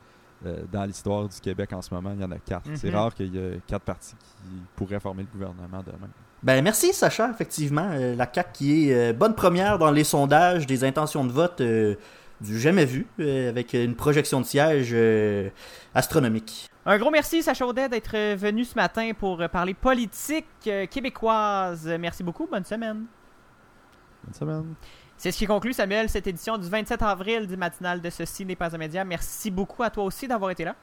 euh, dans l'histoire du Québec en ce moment. Il y en a quatre. C'est Mhm. rare qu'il y ait quatre partis qui pourraient former le gouvernement demain. Ben merci Sacha, effectivement. Euh, la CAQ qui est euh, bonne première dans les sondages des intentions de vote euh, du jamais vu, euh, avec une projection de siège euh, astronomique. Un gros merci, Sacha Audet, d'être venu ce matin pour parler politique euh, québécoise. Merci beaucoup. Bonne semaine. Bonne semaine. C'est ce qui conclut, Samuel, cette édition du 27 avril du matinal de Ceci n'est pas un média. Merci beaucoup à toi aussi d'avoir été là.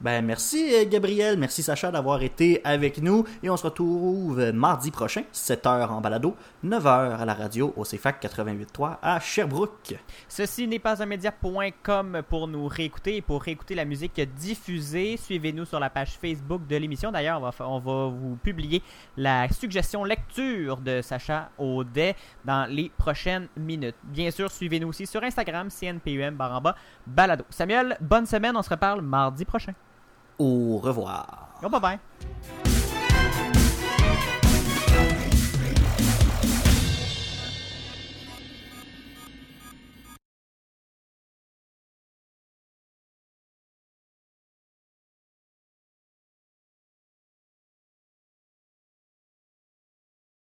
Ben merci euh, Gabriel, merci Sacha d'avoir été avec nous et on se retrouve mardi prochain, 7h en balado, 9h à la radio au CFAC 88.3 à Sherbrooke. Ceci n'est pas un média.com pour nous réécouter et pour réécouter la musique diffusée. Suivez-nous sur la page Facebook de l'émission. D'ailleurs, on va, vous publier la suggestion lecture de Sacha Audet dans les prochaines minutes. Bien sûr, suivez-nous aussi sur Instagram, CNPUM, bas, balado. Samuel, bonne semaine. On se reparle mardi prochain. Au revoir. Oh, bye bye.